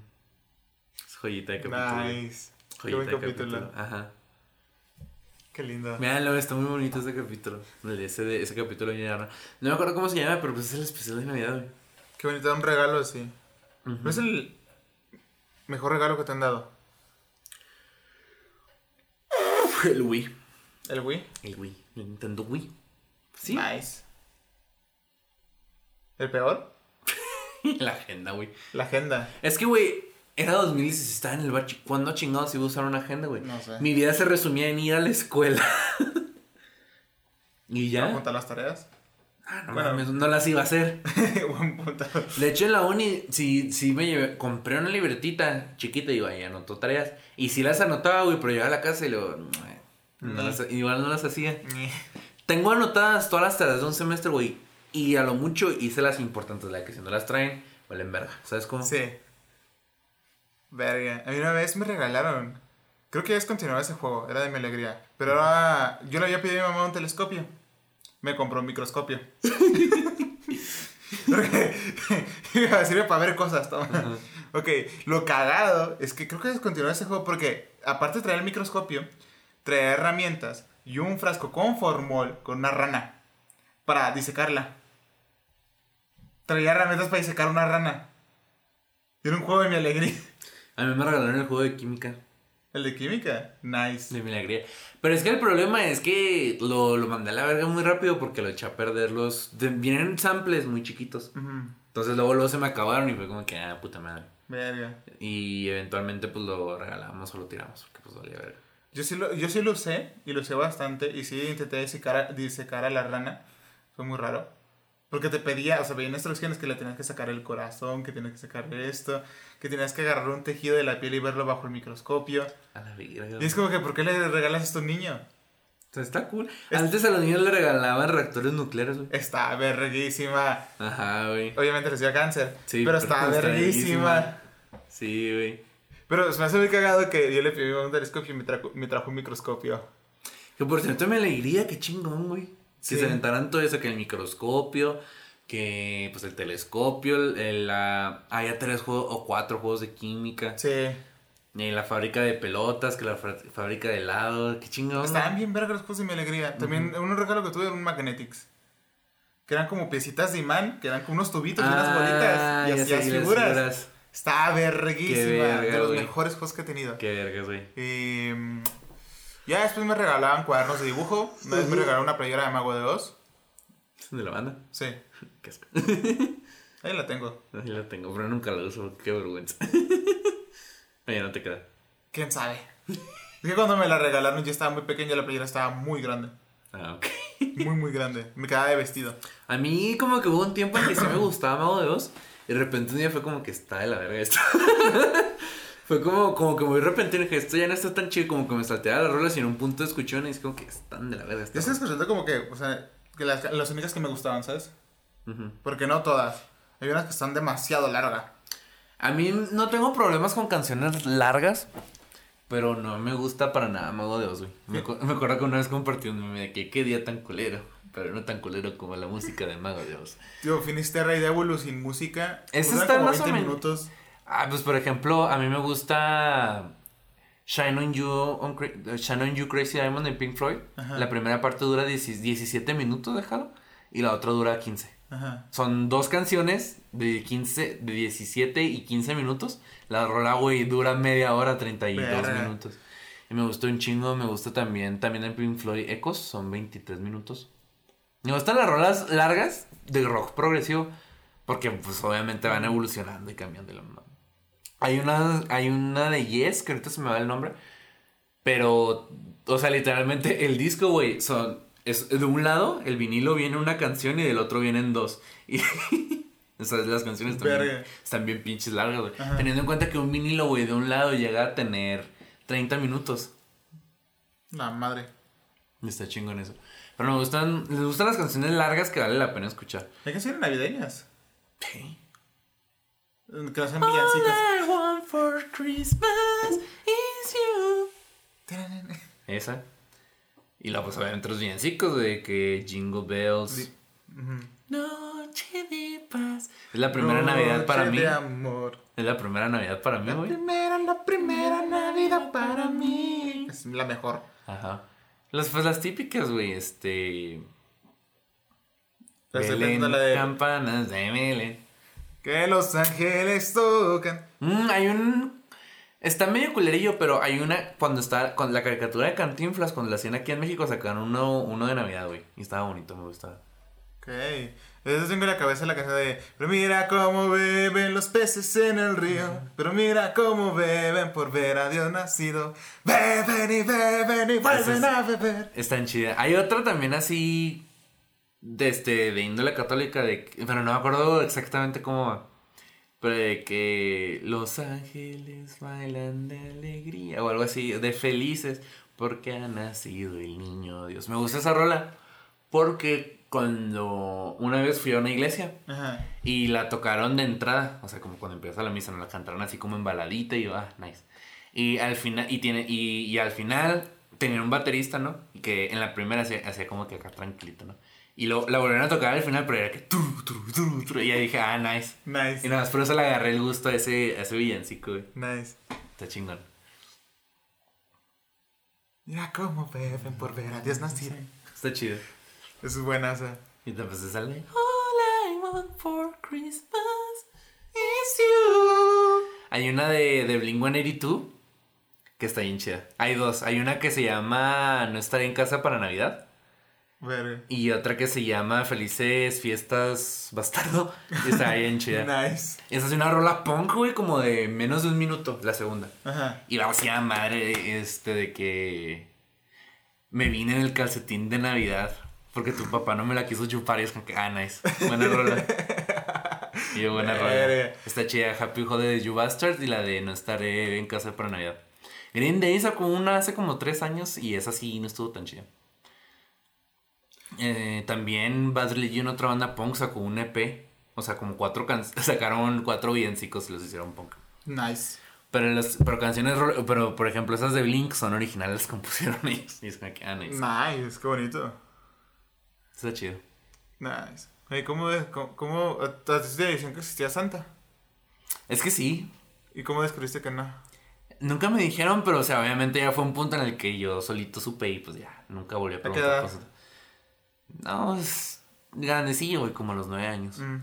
Speaker 2: Es joyita de capítulo.
Speaker 1: Nice. Qué
Speaker 2: Joyita
Speaker 1: buen
Speaker 2: de
Speaker 1: capítulo.
Speaker 2: Ajá.
Speaker 1: Qué lindo.
Speaker 2: Míralo, está muy bonito ese capítulo. Ese, de, ese capítulo de Ñarra. No me acuerdo cómo se llama, pero pues es el especial de Navidad, güey.
Speaker 1: Qué bonito, un regalo así. ¿No es el mejor regalo que te han dado?
Speaker 2: El Wii.
Speaker 1: ¿El Wii?
Speaker 2: El Wii. El Nintendo Wii. Sí.
Speaker 1: Nice. ¿El peor?
Speaker 2: La agenda, güey.
Speaker 1: La agenda.
Speaker 2: Es que, güey, era 2016, estaba en el bachi. ¿Cuándo chingados iba a usar una agenda, güey?
Speaker 1: No sé.
Speaker 2: Mi vida se resumía en ir a la escuela. y ya.
Speaker 1: ¿Apuntar las tareas?
Speaker 2: Ah, no,
Speaker 1: Bueno.
Speaker 2: mames, no las iba a hacer.
Speaker 1: Buen punto.
Speaker 2: De hecho, en la uni, sí, sí me llevé, compré una libretita chiquita y ahí anotó tareas. Y sí las anotaba, güey, pero llegaba a la casa y luego, no, las- igual no las hacía.
Speaker 1: Ni-
Speaker 2: Tengo anotadas todas las tareas de un semestre, güey. Y a lo mucho hice las importantes, la que si no las traen, valen verga. ¿Sabes cómo?
Speaker 1: Sí. Verga. A mí una vez me regalaron. Creo que ya es continuado ese juego. Era de mi alegría. Pero ahora. Yo le había pedido a mi mamá un telescopio. Me compró un microscopio. Porque sirve para ver cosas. toma. Ok, lo cagado es que creo que descontinuó ese juego porque, aparte de traer el microscopio, traía herramientas y un frasco con formol con una rana para disecarla. Traía herramientas para disecar una rana. Era un juego de mi alegría.
Speaker 2: A mí me regalaron el juego de química.
Speaker 1: El de química, nice.
Speaker 2: De mi alegría. Pero es que el problema es que lo, lo mandé a la verga muy rápido porque lo eché a perder los... de- vienen samples muy chiquitos. Entonces luego, luego se me acabaron y fue como que, ah, puta madre.
Speaker 1: Verga.
Speaker 2: Y eventualmente pues lo regalamos o lo tiramos porque pues valía verga.
Speaker 1: Yo sí, lo, yo sí lo usé y lo usé bastante y sí intenté disecar a, disecar a la rana. Fue muy raro. Porque te pedía, o sea, veían instrucciones que le tenías que sacar el corazón, que tenías que sacar esto, que tenías que agarrar un tejido de la piel y verlo bajo el microscopio.
Speaker 2: A la verga.
Speaker 1: Y es como que, ¿por qué le regalas esto a un niño?
Speaker 2: O sea, está cool. Antes a los niños le regalaban reactores nucleares, güey.
Speaker 1: Está verguísima.
Speaker 2: Ajá, güey.
Speaker 1: Obviamente recibía cáncer,
Speaker 2: Sí,
Speaker 1: pero está
Speaker 2: está
Speaker 1: verguísima.
Speaker 2: Sí, güey.
Speaker 1: Pero se me hace muy cagado que yo le pedí un telescopio y me, trajo- me trajo un microscopio.
Speaker 2: Que por cierto me alegría, qué chingón, güey.
Speaker 1: Sí.
Speaker 2: Que se aventaran todo eso, que el microscopio, que pues el telescopio, el, el, la... Había tres juegos o cuatro juegos de química.
Speaker 1: Sí.
Speaker 2: Y la fábrica de pelotas, que la fábrica de helado, qué chingón.
Speaker 1: Estaban bien vergas las cosas de mi alegría. También un regalo que tuve era un Magnetics. Que eran como piecitas de imán, que eran como unos tubitos y unas
Speaker 2: Ah,
Speaker 1: bolitas. Y hacías
Speaker 2: las
Speaker 1: figuras.
Speaker 2: figuras.
Speaker 1: Está verguísima.
Speaker 2: Verga,
Speaker 1: de los mejores juegos que he tenido.
Speaker 2: Qué vergas, güey.
Speaker 1: Mm, ya después me regalaban cuadernos de dibujo. Una vez me regalaron una playera de Mago de Oz.
Speaker 2: ¿De la banda?
Speaker 1: Sí,
Speaker 2: Qué asco.
Speaker 1: ahí la tengo.
Speaker 2: Ahí la tengo, pero nunca la uso, qué vergüenza. Oye, no te queda.
Speaker 1: ¿Quién sabe? Es que cuando me la regalaron yo estaba muy pequeña, la playera estaba muy grande.
Speaker 2: Ah, ok.
Speaker 1: Muy, muy grande. Me quedaba de vestido.
Speaker 2: A mí como que hubo un tiempo en que sí me gustaba Mago de Oz. Y de repente un día fue como que está de la verga esto. Fue como, como que muy repentino. Dije, esto ya no está tan chido. Como que me salteaba las rolas y en un punto escuché una y es como que están de la verga.
Speaker 1: Yo estoy escuchando como que, o sea, que las, las únicas que me gustaban, ¿sabes? Porque no todas. Hay unas que están demasiado largas.
Speaker 2: A mí no tengo problemas con canciones largas. Pero no me gusta para nada Mago de Oz, güey. Me, me acuerdo que una vez compartí un meme de que qué día tan culero. Pero no tan culero como la música de Mago de Oz.
Speaker 1: Tío, Finisterra y Devulu sin música.
Speaker 2: Ese
Speaker 1: duran
Speaker 2: está
Speaker 1: como
Speaker 2: más o
Speaker 1: 20
Speaker 2: menos-
Speaker 1: minutos.
Speaker 2: Ah, pues por ejemplo, a mí me gusta Shine on You, on Shine on You Crazy Diamond de Pink Floyd.
Speaker 1: Ajá.
Speaker 2: La primera parte dura 10 17 minutos, déjalo. Y la otra dura 15.
Speaker 1: Ajá.
Speaker 2: Son dos canciones de 15, de 17 y 15 minutos. La rola, güey, dura media hora, 32
Speaker 1: Verga.
Speaker 2: minutos. Y me gustó un chingo, me gusta también, también en Pink Floyd Echoes, son 23 minutos. Me gustan las rolas largas de rock progresivo, porque pues obviamente van evolucionando y cambiando la mamá. Hay una, hay una de Yes, que ahorita se me va el nombre, pero, o sea, literalmente el disco, güey, son, es de un lado, el vinilo viene una canción y del otro vienen dos. Y, o sea, las canciones también están bien pinches largas, güey. Teniendo en cuenta que un vinilo, güey, de un lado llega a tener 30 minutos.
Speaker 1: La madre.
Speaker 2: Está chingón eso. Pero me gustan, les gustan las canciones largas que vale la pena escuchar.
Speaker 1: Hay canciones navideñas.
Speaker 2: ¿Qué?
Speaker 1: Que las hacen villancicas.
Speaker 2: I want for Christmas is you. Esa. Y luego, pues, obviamente, los villancicos de que Jingle Bells.
Speaker 1: Sí. Ujú.
Speaker 2: Noche de paz. Es la primera Navidad para
Speaker 1: Noche
Speaker 2: mí.
Speaker 1: de amor.
Speaker 2: Es la primera Navidad para mí,
Speaker 1: La
Speaker 2: güey.
Speaker 1: primera, la primera Navidad para mí. Es la mejor.
Speaker 2: Ajá. Las, pues las típicas, güey, este...
Speaker 1: La estoy
Speaker 2: Belén,
Speaker 1: la de-
Speaker 2: campanas de Belén.
Speaker 1: Que los ángeles tocan.
Speaker 2: Mm, hay un... Está medio culerillo, pero hay una... Cuando está... Con la caricatura de Cantinflas, cuando la hacían aquí en México, sacaron uno, uno de Navidad, güey. Y estaba bonito, me gustaba.
Speaker 1: Ok. Entonces tengo en la cabeza la canción de Pero mira cómo beben los peces en el río Pero mira cómo beben por ver a Dios nacido Beben y beben y vuelven
Speaker 2: es-
Speaker 1: a beber
Speaker 2: Está en chida. Hay otra también así... De, este, de índole católica, de, pero no me acuerdo exactamente cómo va. Pero de que los ángeles bailan de alegría o algo así, de felices, porque ha nacido el niño Dios. Me gusta esa rola porque cuando una vez fui a una iglesia
Speaker 1: Ajá
Speaker 2: y la tocaron de entrada, o sea, como cuando empieza la misa, nos la cantaron así como en baladita y yo, ah, nice. Y al final, y, tiene, y, y al final tenían un baterista, ¿no? Que en la primera hacía, hacía como que acá tranquilito, ¿no? Y luego la volvieron a tocar al final, pero era que... tru, tru, tru, tru, y ya dije, ah, nice. Y
Speaker 1: Nice
Speaker 2: nada más por eso le agarré el gusto a ese, a ese villancico, güey.
Speaker 1: Nice
Speaker 2: Está chingón.
Speaker 1: Mira cómo beben por ver a Dios nacido
Speaker 2: Está chido.
Speaker 1: Eso es buena esa
Speaker 2: Y después se sale... All I want for Christmas is you. Hay una de, de Blink-182 que está bien chida. Hay dos. Hay una que se llama No estaré en casa para Navidad.
Speaker 1: Verga.
Speaker 2: Y otra que se llama Felices Fiestas Bastardo. Y está bien chida.
Speaker 1: Nice
Speaker 2: Esa es una rola punk, güey, como de menos de un minuto, la segunda.
Speaker 1: Ajá
Speaker 2: Y vamos a madre, este, de que me vine en el calcetín de Navidad porque tu papá no me la quiso chupar y es como que, ah, nice. Buena rola. Y yo, buena rola. Está chida Happy Holidays You Bastard y la de No estaré en casa para Navidad. Green Day sacó una hace como tres años y esa sí no estuvo tan chida. Eh, también Bad Religion, otra banda punk, sacó un EP. O sea, como cuatro canciones. Sacaron cuatro villancicos y los hicieron punk.
Speaker 1: Nice
Speaker 2: Pero, las, pero canciones, ro- pero por ejemplo, esas de Blink son originales, las compusieron ellos. Y es como que, ah, nice.
Speaker 1: Nice Qué bonito
Speaker 2: Está chido.
Speaker 1: Nice Oye, ¿cómo, cómo, cómo a ti te decían que existía Santa?
Speaker 2: Es que sí.
Speaker 1: ¿Y cómo descubriste que no?
Speaker 2: Nunca me dijeron, pero o sea, obviamente ya fue un punto en el que yo solito supe y pues ya, nunca volví a preguntar cosas. No, es grandecillo, güey, como a los nueve años.
Speaker 1: Mm.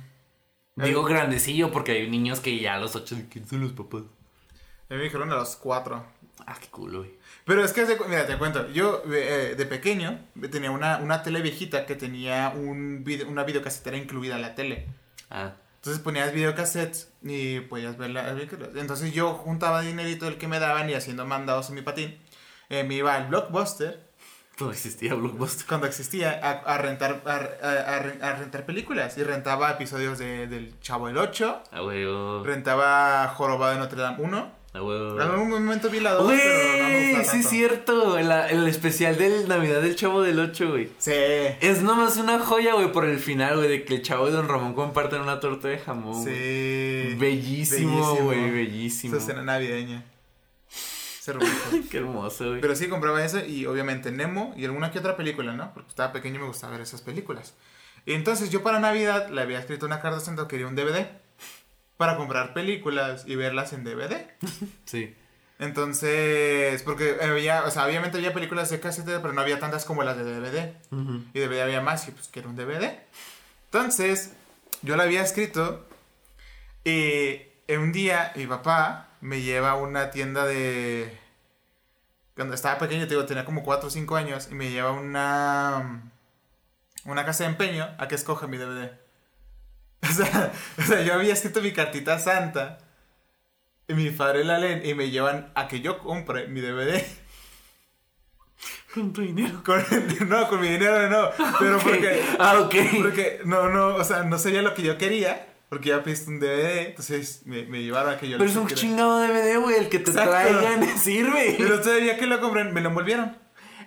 Speaker 2: Digo grandecillo porque hay niños que ya a los ocho, ¿quién son los papás?
Speaker 1: A mí me dijeron a los cuatro.
Speaker 2: Ah, qué culo, güey.
Speaker 1: Pero es que, mira, te cuento. Yo, eh, de pequeño, tenía una, una tele viejita que tenía un video, una videocasetera incluida en la tele.
Speaker 2: Ah,
Speaker 1: Entonces ponías videocassettes y podías verla. Entonces yo juntaba dinerito del que me daban y haciendo mandados en mi patín. eh, me iba al Blockbuster,
Speaker 2: todo existía Blockbuster.
Speaker 1: cuando existía, a, a rentar, a, a- a re- a rentar películas. Y rentaba episodios de, del Chavo del 8.
Speaker 2: A huevo.
Speaker 1: Rentaba Jorobado de Notre Dame 1.
Speaker 2: A huevo.
Speaker 1: En algún momento vi la 2, pero no me
Speaker 2: sí es cierto. la- el especial del Navidad del Chavo del 8, güey.
Speaker 1: Sí.
Speaker 2: Es nomás una joya, güey, por el final, güey, de que el Chavo y Don Ramón comparten una torta de jamón.
Speaker 1: Sí.
Speaker 2: Bellísimo, güey, bellísimo.
Speaker 1: Esa escena navideña. Es hermoso.
Speaker 2: Qué hermoso, güey.
Speaker 1: Pero sí compraba eso y obviamente Nemo y alguna que otra película, ¿no? Porque estaba pequeño y me gustaba ver esas películas. Y entonces yo para Navidad le había escrito una carta diciendo que quería un DVD para comprar películas y verlas en DVD.
Speaker 2: Sí.
Speaker 1: Entonces, porque había, o sea, obviamente había películas de casete, pero no había tantas como las de DVD. Y DVD había más y pues quiero un DVD. Entonces, yo la había escrito y un día mi papá me lleva a una tienda de... Cuando estaba pequeño, te digo, tenía como 4 o 5 años y me lleva a una... Una casa de empeño a que escoja mi DVD. O sea, o sea, yo había escrito mi cartita santa y mi padre la leen y me llevan a que yo compre mi DVD.
Speaker 2: Con tu dinero.
Speaker 1: Con, no, con mi dinero no, pero porque,
Speaker 2: Ah, ok.
Speaker 1: porque no, no, o sea, no sabía lo que yo quería, porque ya pediste un DVD, entonces me, me llevaron a que yo
Speaker 2: Pero es un chingado DVD, güey, el que te
Speaker 1: Exacto.
Speaker 2: traigan sirve.
Speaker 1: Pero todavía que lo compré, me lo envolvieron.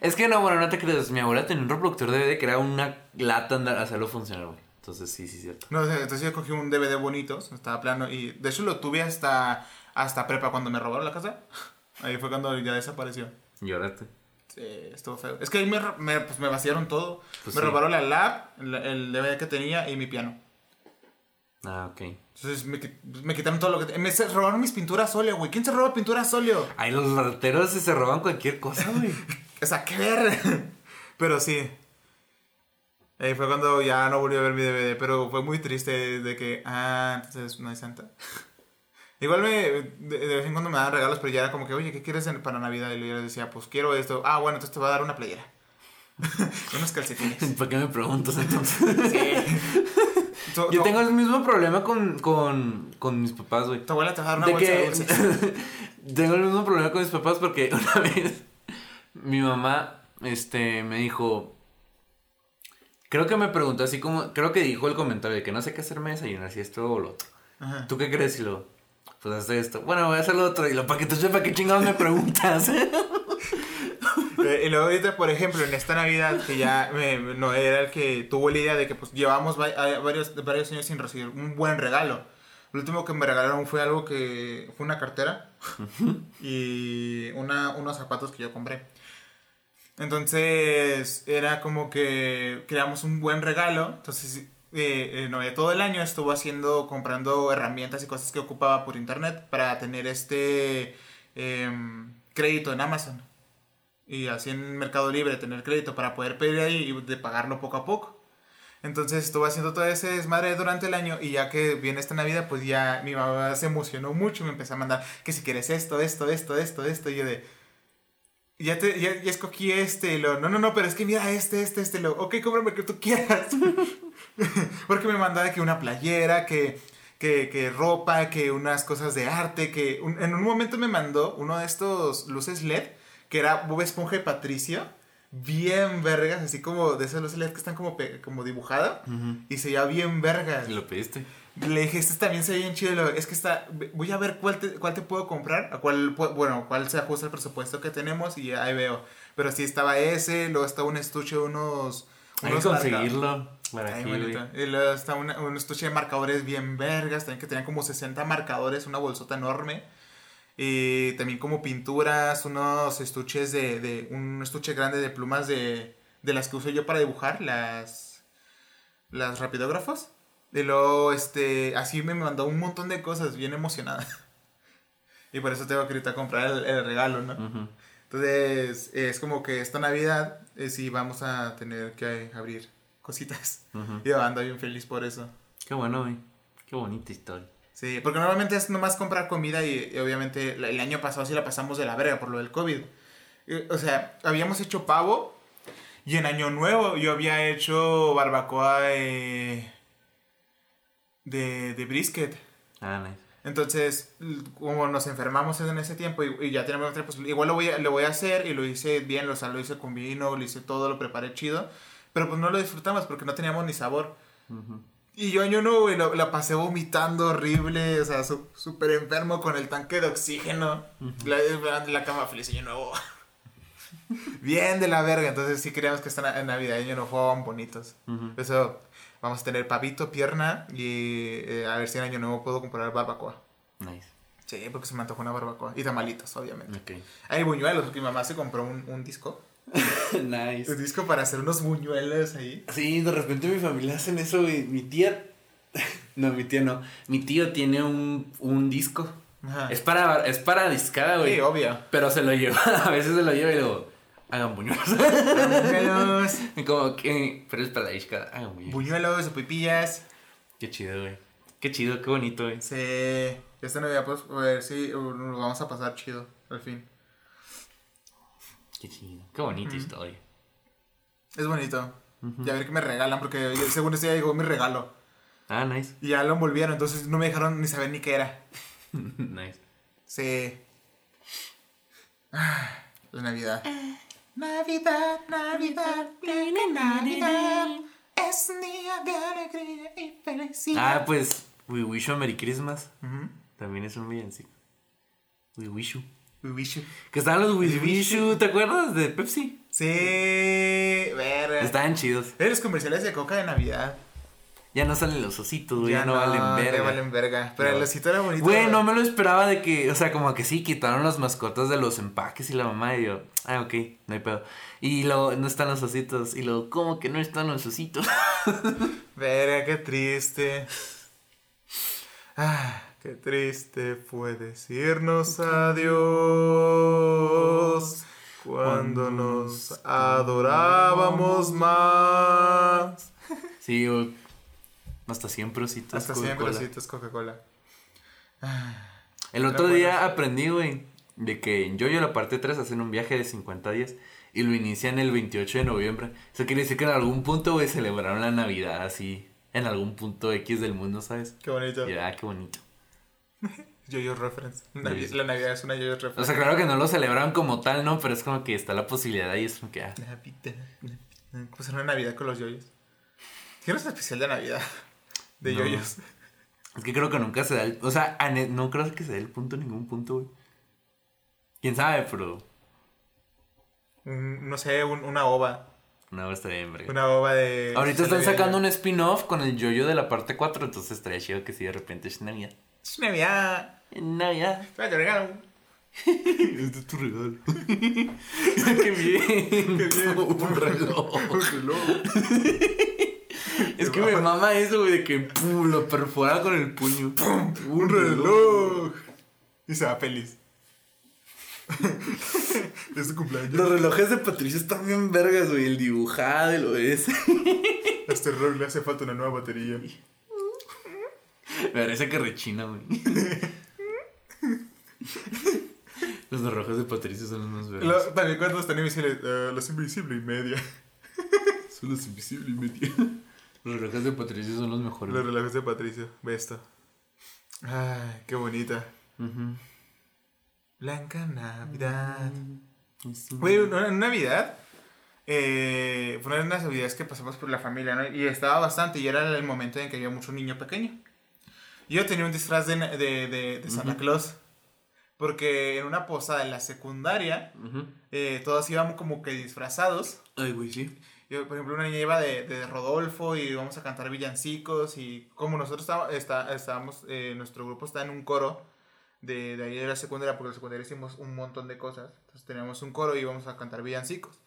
Speaker 2: Es que no, bueno, no te creas. Mi abuela tenía un reproductor DVD que era una lata andar hacerlo funcionar, güey. Entonces, sí, sí, cierto.
Speaker 1: No, entonces yo cogí un DVD bonito, estaba plano, y de hecho lo tuve hasta, hasta prepa cuando me robaron la casa. Ahí fue cuando ya desapareció.
Speaker 2: Llórate.
Speaker 1: eh, estuvo feo. Es que ahí me, me, pues, me vaciaron todo.
Speaker 2: Pues
Speaker 1: me
Speaker 2: sí.
Speaker 1: robaron la el, el DVD que tenía y mi piano.
Speaker 2: Ah, ok.
Speaker 1: Entonces me, qui- me quitaron todo lo que... Me robaron mis pinturas óleo, güey. ¿Quién se roba pinturas óleo?
Speaker 2: Ay, los rateros se, roban cualquier cosa, güey.
Speaker 1: O sea, qué ver. Pero sí. Ahí fue cuando ya no volví a ver mi DVD, pero fue muy triste de que, ah, entonces no hay Santa. Igual me, de, de vez en cuando me dan regalos, pero ya era como que, oye, ¿qué quieres para Navidad? Y yo les decía, pues quiero esto. Ah, bueno, entonces te voy a dar una playera. Unos calcetines.
Speaker 2: ¿Para qué me preguntas entonces?
Speaker 1: Sí.
Speaker 2: Yo tengo el mismo problema con, con, con mis papás, güey.
Speaker 1: tu abuela te va a dar una
Speaker 2: De
Speaker 1: bolsa de
Speaker 2: que
Speaker 1: dulces.
Speaker 2: tengo el mismo problema con mis papás porque una vez mi mamá este me dijo creo que me preguntó así como creo que dijo el comentario de que no sé qué hacerme desayunar si esto o lo otro.
Speaker 1: Ajá.
Speaker 2: ¿Tú qué crees? Y lo pues hacer esto. Bueno, voy a hacer lo otro y lo para que tú sepas qué chingados me preguntas.
Speaker 1: Eh, Y luego por ejemplo, en esta Navidad, que ya no era el que tuvo la idea de que pues llevamos varios, varios años sin recibir un buen regalo. Lo último que me regalaron fue algo que fue una cartera y una, unos zapatos que yo compré. Entonces era como que creamos un buen regalo. Entonces eh, eh, todo el año estuvo haciendo, comprando herramientas y cosas que ocupaba por internet para tener este em, crédito en Amazon. Y así en Mercado Libre tener crédito para poder pedir ahí y de pagarlo poco a poco. Entonces estuve haciendo todo ese desmadre durante el año y ya que viene esta Navidad, pues ya mi mamá se emocionó mucho me empezó a mandar que si quieres esto, esto, esto, esto, esto. Y yo de, ya, te, ya, ya escogí este. Y lo, no, no, no, pero es que mira este, este, este. Lo, ok, cómprame que tú quieras. Porque me mandaba que una playera, que, que, que ropa, que unas cosas de arte, que un- en un momento me mandó uno de estos luces LED, que era Bob Esponja y Patricio. Bien vergas, así como de esas luces LED que están como, como dibujada. Y se veía bien vergas.
Speaker 2: Lo pediste.
Speaker 1: Le dije, este también se ve bien chido. Es que está. Voy a ver cuál te, cuál te puedo comprar. A cuál, bueno, cuál se ajusta al presupuesto que tenemos. Y ahí veo. Pero sí estaba ese. Luego estaba un estuche de unos.
Speaker 2: Hay que conseguirlo. Para
Speaker 1: Ay,
Speaker 2: aquí.
Speaker 1: Y luego está una- un estuche de marcadores bien vergas. También que tenían como 60 marcadores. Una bolsota enorme. Y también como pinturas. Unos estuches de. de un estuche grande de plumas de. De las que uso yo para dibujar. Las. Las rapidógrafos. Y luego, este, así me mandó un montón de cosas, bien emocionada. Y por eso tengo que ahorita comprar el, el regalo, ¿no?
Speaker 2: Ujú.
Speaker 1: Entonces, es como que esta Navidad, eh, sí vamos a tener que abrir cositas.
Speaker 2: Ujú.
Speaker 1: Y ando bien feliz por eso.
Speaker 2: Qué bueno, güey. Qué bonita historia.
Speaker 1: Sí, porque normalmente es nomás comprar comida y, y obviamente el año pasado sí la pasamos de la verga por lo del COVID. O sea, habíamos hecho pavo y en Año Nuevo yo había hecho barbacoa de, de, de brisket.
Speaker 2: Ah, nice.
Speaker 1: Entonces, como nos enfermamos en ese tiempo y, y ya tenemos otra, pues igual lo voy, a, lo voy a hacer y lo hice bien, o sea, lo hice con vino, lo hice todo, lo preparé chido, pero pues no lo disfrutamos porque no teníamos ni sabor.
Speaker 2: Ujú.
Speaker 1: Y yo año nuevo, güey, la pasé vomitando horrible, o sea, su- súper enfermo con el tanque de oxígeno. la, la cama feliz año nuevo. Bien de la verga, entonces sí creíamos que esta na- Navidad y año nuevo fueron bonitos.
Speaker 2: Ujú.
Speaker 1: Eso, vamos a tener pavito, pierna y eh, a ver si en año nuevo puedo comprar barbacoa.
Speaker 2: Nice.
Speaker 1: Sí, porque se me antojó una barbacoa. Y tamalitos, obviamente.
Speaker 2: Ok.
Speaker 1: Hay buñuelos, porque mi mamá se compró un, un disco.
Speaker 2: nice.
Speaker 1: Un disco para hacer unos buñuelos ahí.
Speaker 2: Sí, de repente mi familia hacen eso, güey. Mi tía. No, mi tía no. Mi tío tiene un, un disco.
Speaker 1: Ajá.
Speaker 2: Es para, es para discada, güey.
Speaker 1: Sí, obvio.
Speaker 2: Pero se lo lleva. A veces se lo lleva y luego. Hagan buñuelos.
Speaker 1: Buñuelos,
Speaker 2: Y como que. Pero es para la discada. Hagan buñuelos.
Speaker 1: buñuelos o pipillas.
Speaker 2: Qué chido, güey. Qué chido, qué bonito, güey.
Speaker 1: Sí. Esta Navidad, pues, a ver si uh, nos vamos a pasar chido, al fin.
Speaker 2: Qué chido. Qué bonita historia.
Speaker 1: Es bonito. Y a ver qué me regalan, porque según esto ya llegó mi regalo.
Speaker 2: Ah, nice.
Speaker 1: Y ya lo envolvieron, entonces no me dejaron ni saber ni qué era.
Speaker 2: nice.
Speaker 1: Sí. Ah, La Navidad. Navidad, Navidad, plena Navidad. Es un día de alegría y felicidad.
Speaker 2: Ah, pues. We wish you a Merry Christmas. También es un villancico. We wish you.
Speaker 1: We wish you.
Speaker 2: Que estaban los We
Speaker 1: We
Speaker 2: wish you, ¿te acuerdas? De Pepsi.
Speaker 1: Sí, ver.
Speaker 2: Estaban chidos.
Speaker 1: Los comerciales de coca de Navidad.
Speaker 2: Ya no salen los ositos, güey.
Speaker 1: Ya
Speaker 2: Ya, no, valen
Speaker 1: Ya
Speaker 2: verga.
Speaker 1: valen verga. Pero
Speaker 2: No.
Speaker 1: el osito era bonito.
Speaker 2: Güey, no me lo esperaba de que, o sea, como que sí, quitaron las mascotas de los empaques y la mamá y yo, ah, ok, no hay pedo. Y luego no están los ositos. Y luego, ¿cómo que no están los ositos?
Speaker 1: Verga, qué triste. Ah, qué triste fue decirnos adiós cuando nos adorábamos más.
Speaker 2: Sí, güey. Hasta siempre ositos.
Speaker 1: Hasta siempre ositos Coca-Cola.
Speaker 2: El otro día aprendí, güey, de que en Yoyo la parte 3 hacen un viaje de 50 días y lo inician el 28 de noviembre. Eso quiere decir que en algún punto, güey, celebraron la Navidad así, en algún punto X del mundo, ¿sabes?
Speaker 1: Qué bonito.
Speaker 2: Y ah, qué bonito.
Speaker 1: Yo-Yo reference. Navi-. La Navidad es una yo-yo reference.
Speaker 2: O sea, claro que no lo celebraron como tal, ¿no? Pero es como que está la posibilidad ahí, es como que, ah,
Speaker 1: Navidad, Navidad. ¿Cómo será una Navidad con los yoyos? ¿Tienes un especial de Navidad? De
Speaker 2: No.
Speaker 1: yoyos.
Speaker 2: es que creo que nunca se da el, o sea, no creo que se dé el punto ningún punto, güey. Quién sabe, pero
Speaker 1: no sé, un- una ova.
Speaker 2: no está bien, verga.
Speaker 1: Una ova de.
Speaker 2: Ahorita están sacando un spin-off con el Yoyo de la parte 4, entonces estaría chido que si de repente es Navidad.
Speaker 1: Es Navidad.
Speaker 2: Navidad.
Speaker 1: Espera, te regalo.
Speaker 2: Este es tu regalo. Qué bien. Un reloj. Es que me mama eso, güey, de que pum, lo perfora con el puño. Pum,
Speaker 1: Un reloj. Y se va feliz. es su cumpleaños.
Speaker 2: Los relojes de Patricia están bien vergas, güey. El dibujado y lo es.
Speaker 1: A este reloj le hace falta una nueva batería.
Speaker 2: Me parece que rechina, güey. Los relojes de Patricia son los más
Speaker 1: Lo-
Speaker 2: vergas.
Speaker 1: también cuando están invisibles. eh, los invisible y media.
Speaker 2: Son los invisibles y media. Los relojes de Patricia son los mejores.
Speaker 1: Los relojes de Patricio. Ve esto. Ay, qué bonita. Blanca Navidad. Güey, una- en Navidad. eh, fue una de las navidades que pasamos por la familia, ¿no? Y estaba bastante, y era el momento en que había mucho niño pequeño. Yo tenía un disfraz de, de, de- de Santa. Claus. Porque en una posada en la secundaria, eh, todos íbamos como que disfrazados.
Speaker 2: Ay, güey, sí.
Speaker 1: Yo, por ejemplo, una niña iba de, de Rodolfo y íbamos a cantar villancicos. Y como nosotros estábamos, está, estábamos eh, nuestro grupo está en un coro de, de ahí de la secundaria, porque en la secundaria hicimos un montón de cosas. Entonces teníamos un coro y íbamos a cantar villancicos.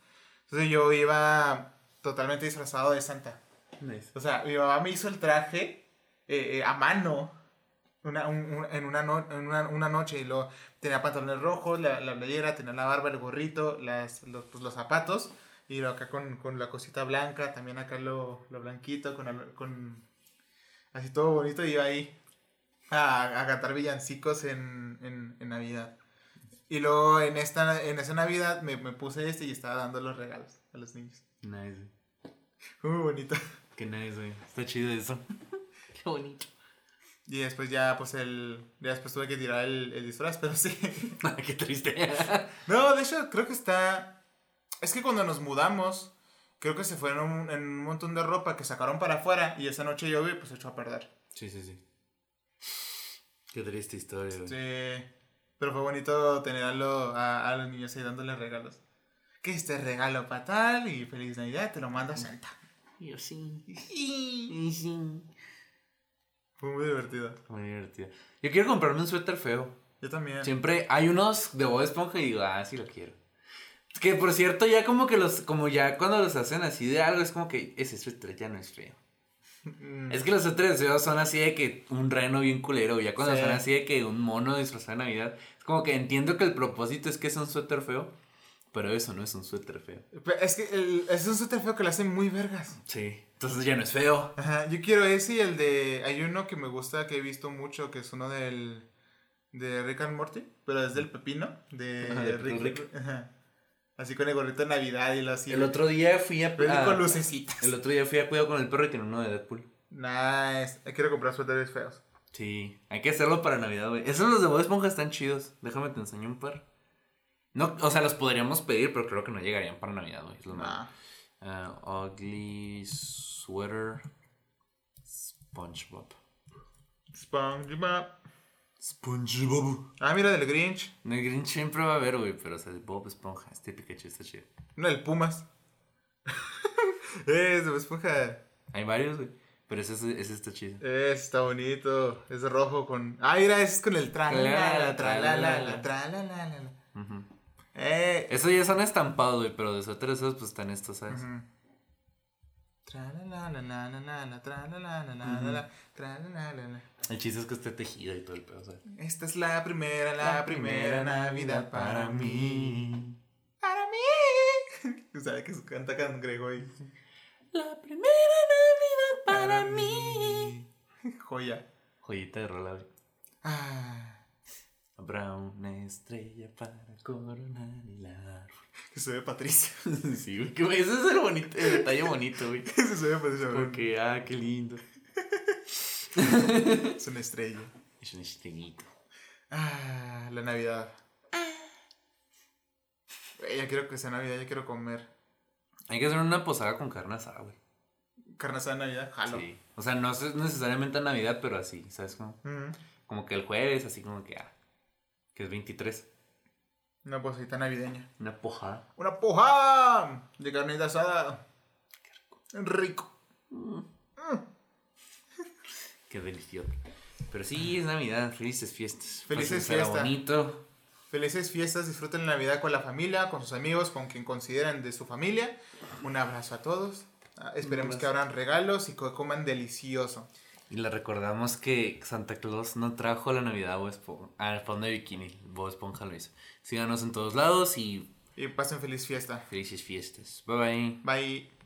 Speaker 1: Entonces yo iba totalmente disfrazado de Santa.
Speaker 2: Nice.
Speaker 1: O sea, mi mamá me hizo el traje eh, eh, a mano una, un- un- en, una, no- en una, una noche y luego tenía pantalones rojos, la, la playera, tenía la barba, el gorrito, las, los, pues, los zapatos y acá con, con la cosita blanca, también acá lo, lo blanquito, con, con así todo bonito y iba ahí a, a cantar villancicos en, en, en Navidad. Y luego en, esta, en esa Navidad me, me puse este y estaba dando los regalos a los niños.
Speaker 2: Nice,
Speaker 1: muy bonito.
Speaker 2: Qué nice, güey. Está chido eso. Qué bonito.
Speaker 1: Y después ya, pues, el... Ya después tuve que tirar el, el disfraz, pero sí.
Speaker 2: Qué triste.
Speaker 1: No, de hecho, creo que está... Es que cuando nos mudamos, creo que se fueron un- en un montón de ropa que sacaron para afuera y esa noche llovió y pues se echó a perder.
Speaker 2: Sí, sí, sí. Qué triste historia, güey.
Speaker 1: Sí. Pero fue bonito tener a, lo- a, a los niños ahí dándoles regalos. Que este regalo para tal y feliz Navidad, te lo manda Santa.
Speaker 2: Yo sí. Sí, sí.
Speaker 1: Fue muy divertido.
Speaker 2: Muy divertido. Yo quiero comprarme un suéter feo.
Speaker 1: Yo también.
Speaker 2: Siempre hay unos de Bob Esponja y digo, ah, sí lo quiero. Que por cierto, ya como que los, como ya cuando los hacen así de algo, es como que ese suéter ya no es feo.
Speaker 1: Mm,
Speaker 2: Es que los suéteres feos son así de que un reno bien culero. Ya cuando
Speaker 1: Sí.
Speaker 2: son así de que un mono disfrazado de Navidad. Es como que entiendo que el propósito es que es un suéter feo. Pero eso no es un suéter feo.
Speaker 1: Pero Es que el- es un suéter feo que lo hacen muy vergas.
Speaker 2: Sí. Entonces ya no es feo.
Speaker 1: Ajá, yo quiero ese y el de... Hay uno que me gusta, que he visto mucho, que es uno del... De Rick and Morty, pero es del pepino. De,
Speaker 2: Ajá, de
Speaker 1: Rick.
Speaker 2: Rick.
Speaker 1: Ajá. Así con el gorrito de Navidad y lo así.
Speaker 2: El otro día fui a...
Speaker 1: Pero
Speaker 2: a-
Speaker 1: con lucecitas.
Speaker 2: el otro día fui a Cuidado con el perro y tenía uno de Deadpool.
Speaker 1: Nice. Quiero comprar suéteres feos.
Speaker 2: Sí, hay que hacerlo para Navidad, güey. Esos los de Bob Esponja están chidos. Déjame te enseño un par. No, o sea, los podríamos pedir, pero creo que no llegarían para Navidad, güey. Es lo malo. Ah, ugly sweater SpongeBob.
Speaker 1: SpongeBob.
Speaker 2: SpongeBob.
Speaker 1: Ah, mira, del Grinch.
Speaker 2: No, el Grinch siempre va a haber, güey, pero o sea, Bob Esponja, este Pikachu está chido.
Speaker 1: No, el Pumas. es de Esponja.
Speaker 2: Hay varios, güey. Pero ese, ese, está chido.
Speaker 1: Ese está bonito. Es rojo con. Ah, mira, ese es con el tra la la la tra la la la tra la la la. Eh.
Speaker 2: Eso ya son estampados, güey, pero de suéter esos pues están estos, ¿sabes?
Speaker 1: La la.
Speaker 2: El chiste es que esté tejido y todo el pedo, ¿sabes?
Speaker 1: Esta es la primera, la, primera Navidad para mí. Para mí. ¿Sabes que canta Cangrejo ahí?
Speaker 2: La primera Navidad para mí.
Speaker 1: Joya.
Speaker 2: Joyita de rola.
Speaker 1: Ah,
Speaker 2: Habrá una estrella para coronar el árbol.
Speaker 1: que se ve Patricia.
Speaker 2: sí, güey, que ese es el, bonito, el detalle bonito, güey.
Speaker 1: Ese se ve Patricia.
Speaker 2: Porque, ah, qué lindo.
Speaker 1: Es una estrella.
Speaker 2: Es un estrellito.
Speaker 1: Ah, la Navidad. Güey, ya quiero que sea Navidad, ya quiero comer.
Speaker 2: Hay que hacer una posada con carne asada, güey.
Speaker 1: Carne asada de Navidad, jalo.
Speaker 2: Sí. O sea, no es necesariamente a Navidad, pero así, ¿sabes?
Speaker 1: Ujú.
Speaker 2: como que el jueves, así como que, ah, que es 23.
Speaker 1: Una posadita navideña.
Speaker 2: Una pojada.
Speaker 1: ¡Una pojada! De carnita asada. Rico.
Speaker 2: Qué delicioso. Pero sí, es Navidad. Felices fiestas.
Speaker 1: Felices fiestas.
Speaker 2: bonito.
Speaker 1: Felices fiestas, disfruten la Navidad con la familia, con sus amigos, con quien consideran de su familia. Un abrazo a todos. Ah, esperemos que abran regalos y que coman delicioso.
Speaker 2: Y le recordamos que Santa Claus no trajo la Navidad a Bob Esponja, al fondo de bikini. Bob Esponja lo hizo. Síganos en todos lados y
Speaker 1: Y pasen feliz fiesta.
Speaker 2: felices fiestas. Bye bye.
Speaker 1: Bye.